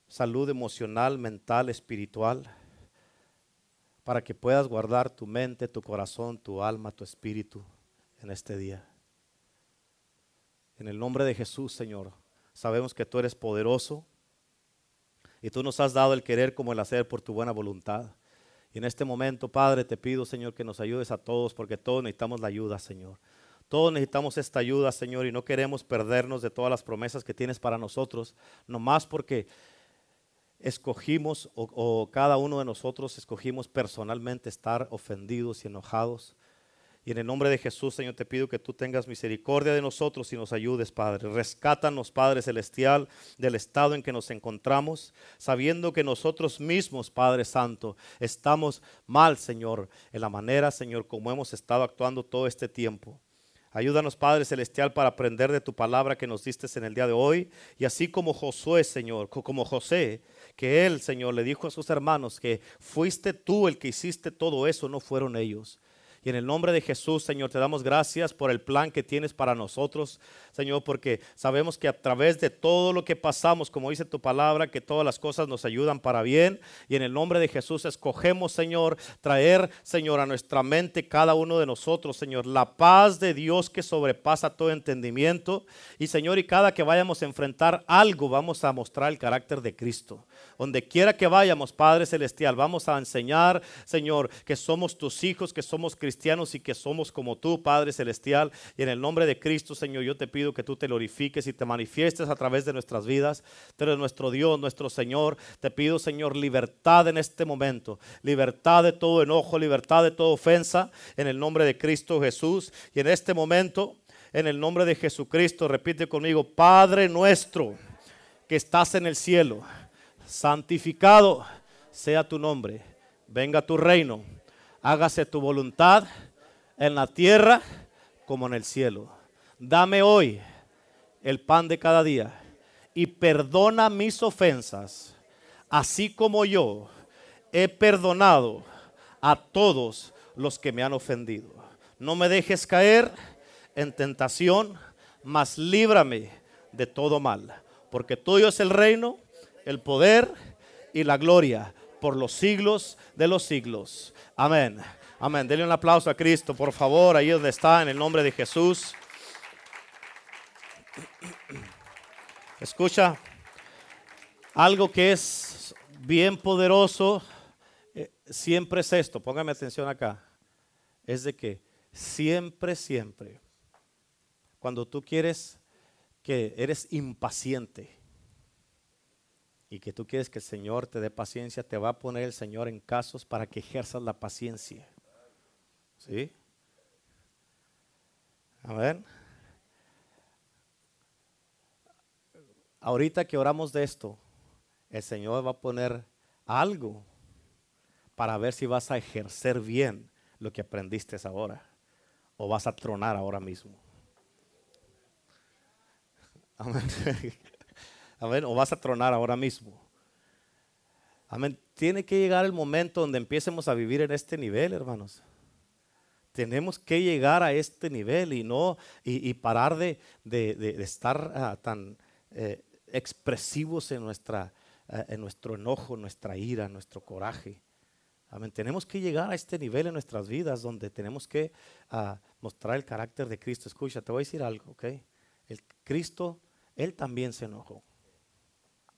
salud emocional, mental, espiritual, para que puedas guardar tu mente, tu corazón, tu alma, tu espíritu en este día. En el nombre de Jesús, Señor, sabemos que tú eres poderoso y tú nos has dado el querer como el hacer por tu buena voluntad. Y en este momento, Padre, te pido, Señor, que nos ayudes a todos, porque todos necesitamos la ayuda, Señor. Todos necesitamos esta ayuda, Señor, y no queremos perdernos de todas las promesas que tienes para nosotros, nomás porque escogimos o, cada uno de nosotros escogimos personalmente estar ofendidos y enojados. Y en el nombre de Jesús, Señor, te pido que tú tengas misericordia de nosotros y nos ayudes, Padre. Rescátanos, Padre Celestial, del estado en que nos encontramos, sabiendo que nosotros mismos, Padre Santo, estamos mal, Señor, en la manera, Señor, como hemos estado actuando todo este tiempo. Ayúdanos, Padre Celestial, para aprender de tu palabra que nos diste en el día de hoy. Y así como Josué, Señor, como José, que él, Señor, le dijo a sus hermanos que fuiste tú el que hiciste todo eso, no fueron ellos. Y en el nombre de Jesús, Señor, te damos gracias por el plan que tienes para nosotros, Señor, porque sabemos que a través de todo lo que pasamos, como dice tu palabra, que todas las cosas nos ayudan para bien. Y en el nombre de Jesús escogemos, Señor, traer, Señor, a nuestra mente cada uno de nosotros, Señor, la paz de Dios que sobrepasa todo entendimiento. Y, Señor, y cada que vayamos a enfrentar algo, vamos a mostrar el carácter de Cristo. Donde quiera que vayamos, Padre Celestial, vamos a enseñar, Señor, que somos tus hijos, que somos cristianos y que somos como tú, Padre Celestial. Y en el nombre de Cristo, Señor, yo te pido que tú te glorifiques y te manifiestes a través de nuestras vidas. Tú eres nuestro Dios, nuestro Señor. Te pido, Señor, libertad en este momento. Libertad de todo enojo, libertad de toda ofensa. En el nombre de Cristo Jesús. Y en este momento, en el nombre de Jesucristo, repite conmigo, Padre nuestro que estás en el cielo, santificado sea tu nombre. Venga tu reino hágase tu voluntad en la tierra como en el cielo. Dame hoy el pan de cada día y perdona mis ofensas, así como yo he perdonado a todos los que me han ofendido. No me dejes caer en tentación, mas líbrame de todo mal, porque tuyo es el reino, el poder y la gloria por los siglos de los siglos. Amén. Amén. Denle un aplauso a Cristo, por favor, ahí donde está, en el nombre de Jesús. Escucha, algo que es bien poderoso, eh, siempre es esto, póngame atención acá, es de que siempre, siempre, cuando tú quieres que eres impaciente, y que tú quieres que el Señor te dé paciencia, te va a poner el Señor en casos para que ejerzas la paciencia. ¿Sí? A ver. Ahorita que oramos de esto, el Señor va a poner algo para ver si vas a ejercer bien lo que aprendiste ahora o vas a tronar ahora mismo. Amén. Amén. O vas a tronar ahora mismo. Amén. Tiene que llegar el momento donde empiecemos a vivir en este nivel, hermanos. Tenemos que llegar a este nivel y no y, parar de, estar ah, tan eh, expresivos en, nuestra, eh, en nuestro enojo, nuestra ira, nuestro coraje. Amén. Tenemos que llegar a este nivel en nuestras vidas donde tenemos que ah, mostrar el carácter de Cristo. Escucha, te voy a decir algo, ¿ok? El Cristo, Él también se enojó.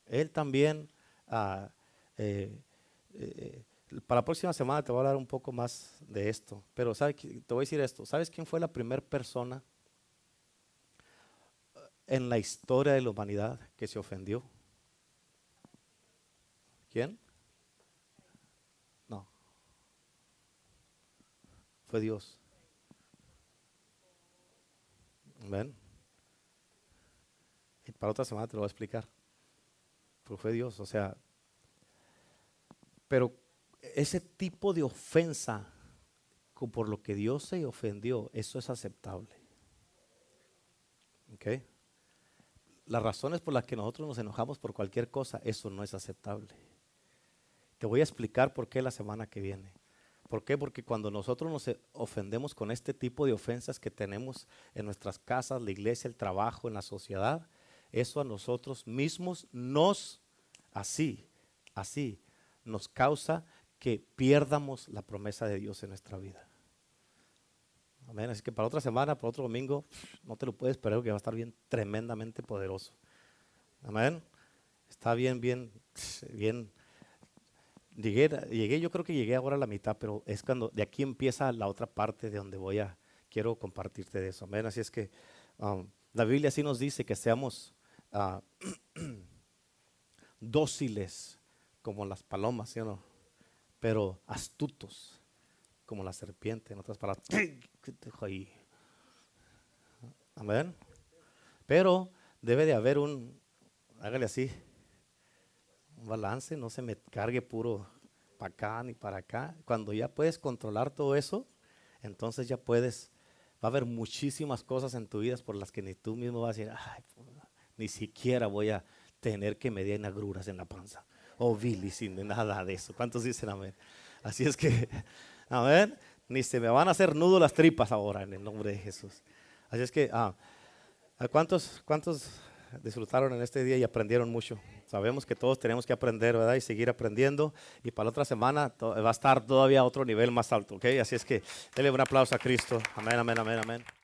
Él también ah, eh, eh, para la próxima semana te voy a hablar un poco más de esto. Pero ¿sabe, te voy a decir esto. ¿Sabes quién fue la primera persona en la historia de la humanidad que se ofendió? ¿Quién? No. Fue Dios. ¿Ven? Y para otra semana te lo voy a explicar. Pero fue Dios, o sea. Pero ese tipo de ofensa por lo que Dios se ofendió, eso es aceptable. ¿Ok? Las razones por las que nosotros nos enojamos por cualquier cosa, eso no es aceptable. Te voy a explicar por qué la semana que viene. ¿Por qué? Porque cuando nosotros nos ofendemos con este tipo de ofensas que tenemos en nuestras casas, la iglesia, el trabajo, en la sociedad, eso a nosotros mismos nos, así, así, nos causa que pierdamos la promesa de Dios en nuestra vida. Amén. Así que para otra semana, para otro domingo, no te lo puedes esperar que va a estar bien tremendamente poderoso. Amén. Está bien, bien, bien. Llegué, llegué, yo creo que llegué ahora a la mitad, pero es cuando de aquí empieza la otra parte de donde voy a, quiero compartirte de eso. Amén. Así es que um, la Biblia sí nos dice que seamos uh, dóciles como las palomas, ¿sí o no? pero astutos como la serpiente, en otras palabras. ahí? Amén. Pero debe de haber un, hágale así, un balance, no se me cargue puro para acá ni para acá. Cuando ya puedes controlar todo eso, entonces ya puedes, va a haber muchísimas cosas en tu vida por las que ni tú mismo vas a decir, Ay, ni siquiera voy a tener que medir agruras en la panza o Billy, sin nada de eso. ¿Cuántos dicen amén? Así es que, amén, ni se me van a hacer nudo las tripas ahora en el nombre de Jesús. Así es que, ah, ¿cuántos, ¿cuántos disfrutaron en este día y aprendieron mucho? Sabemos que todos tenemos que aprender, ¿verdad? Y seguir aprendiendo. Y para la otra semana va a estar todavía a otro nivel más alto, ¿ok? Así es que, denle un aplauso a Cristo. Amén, amén, amén, amén.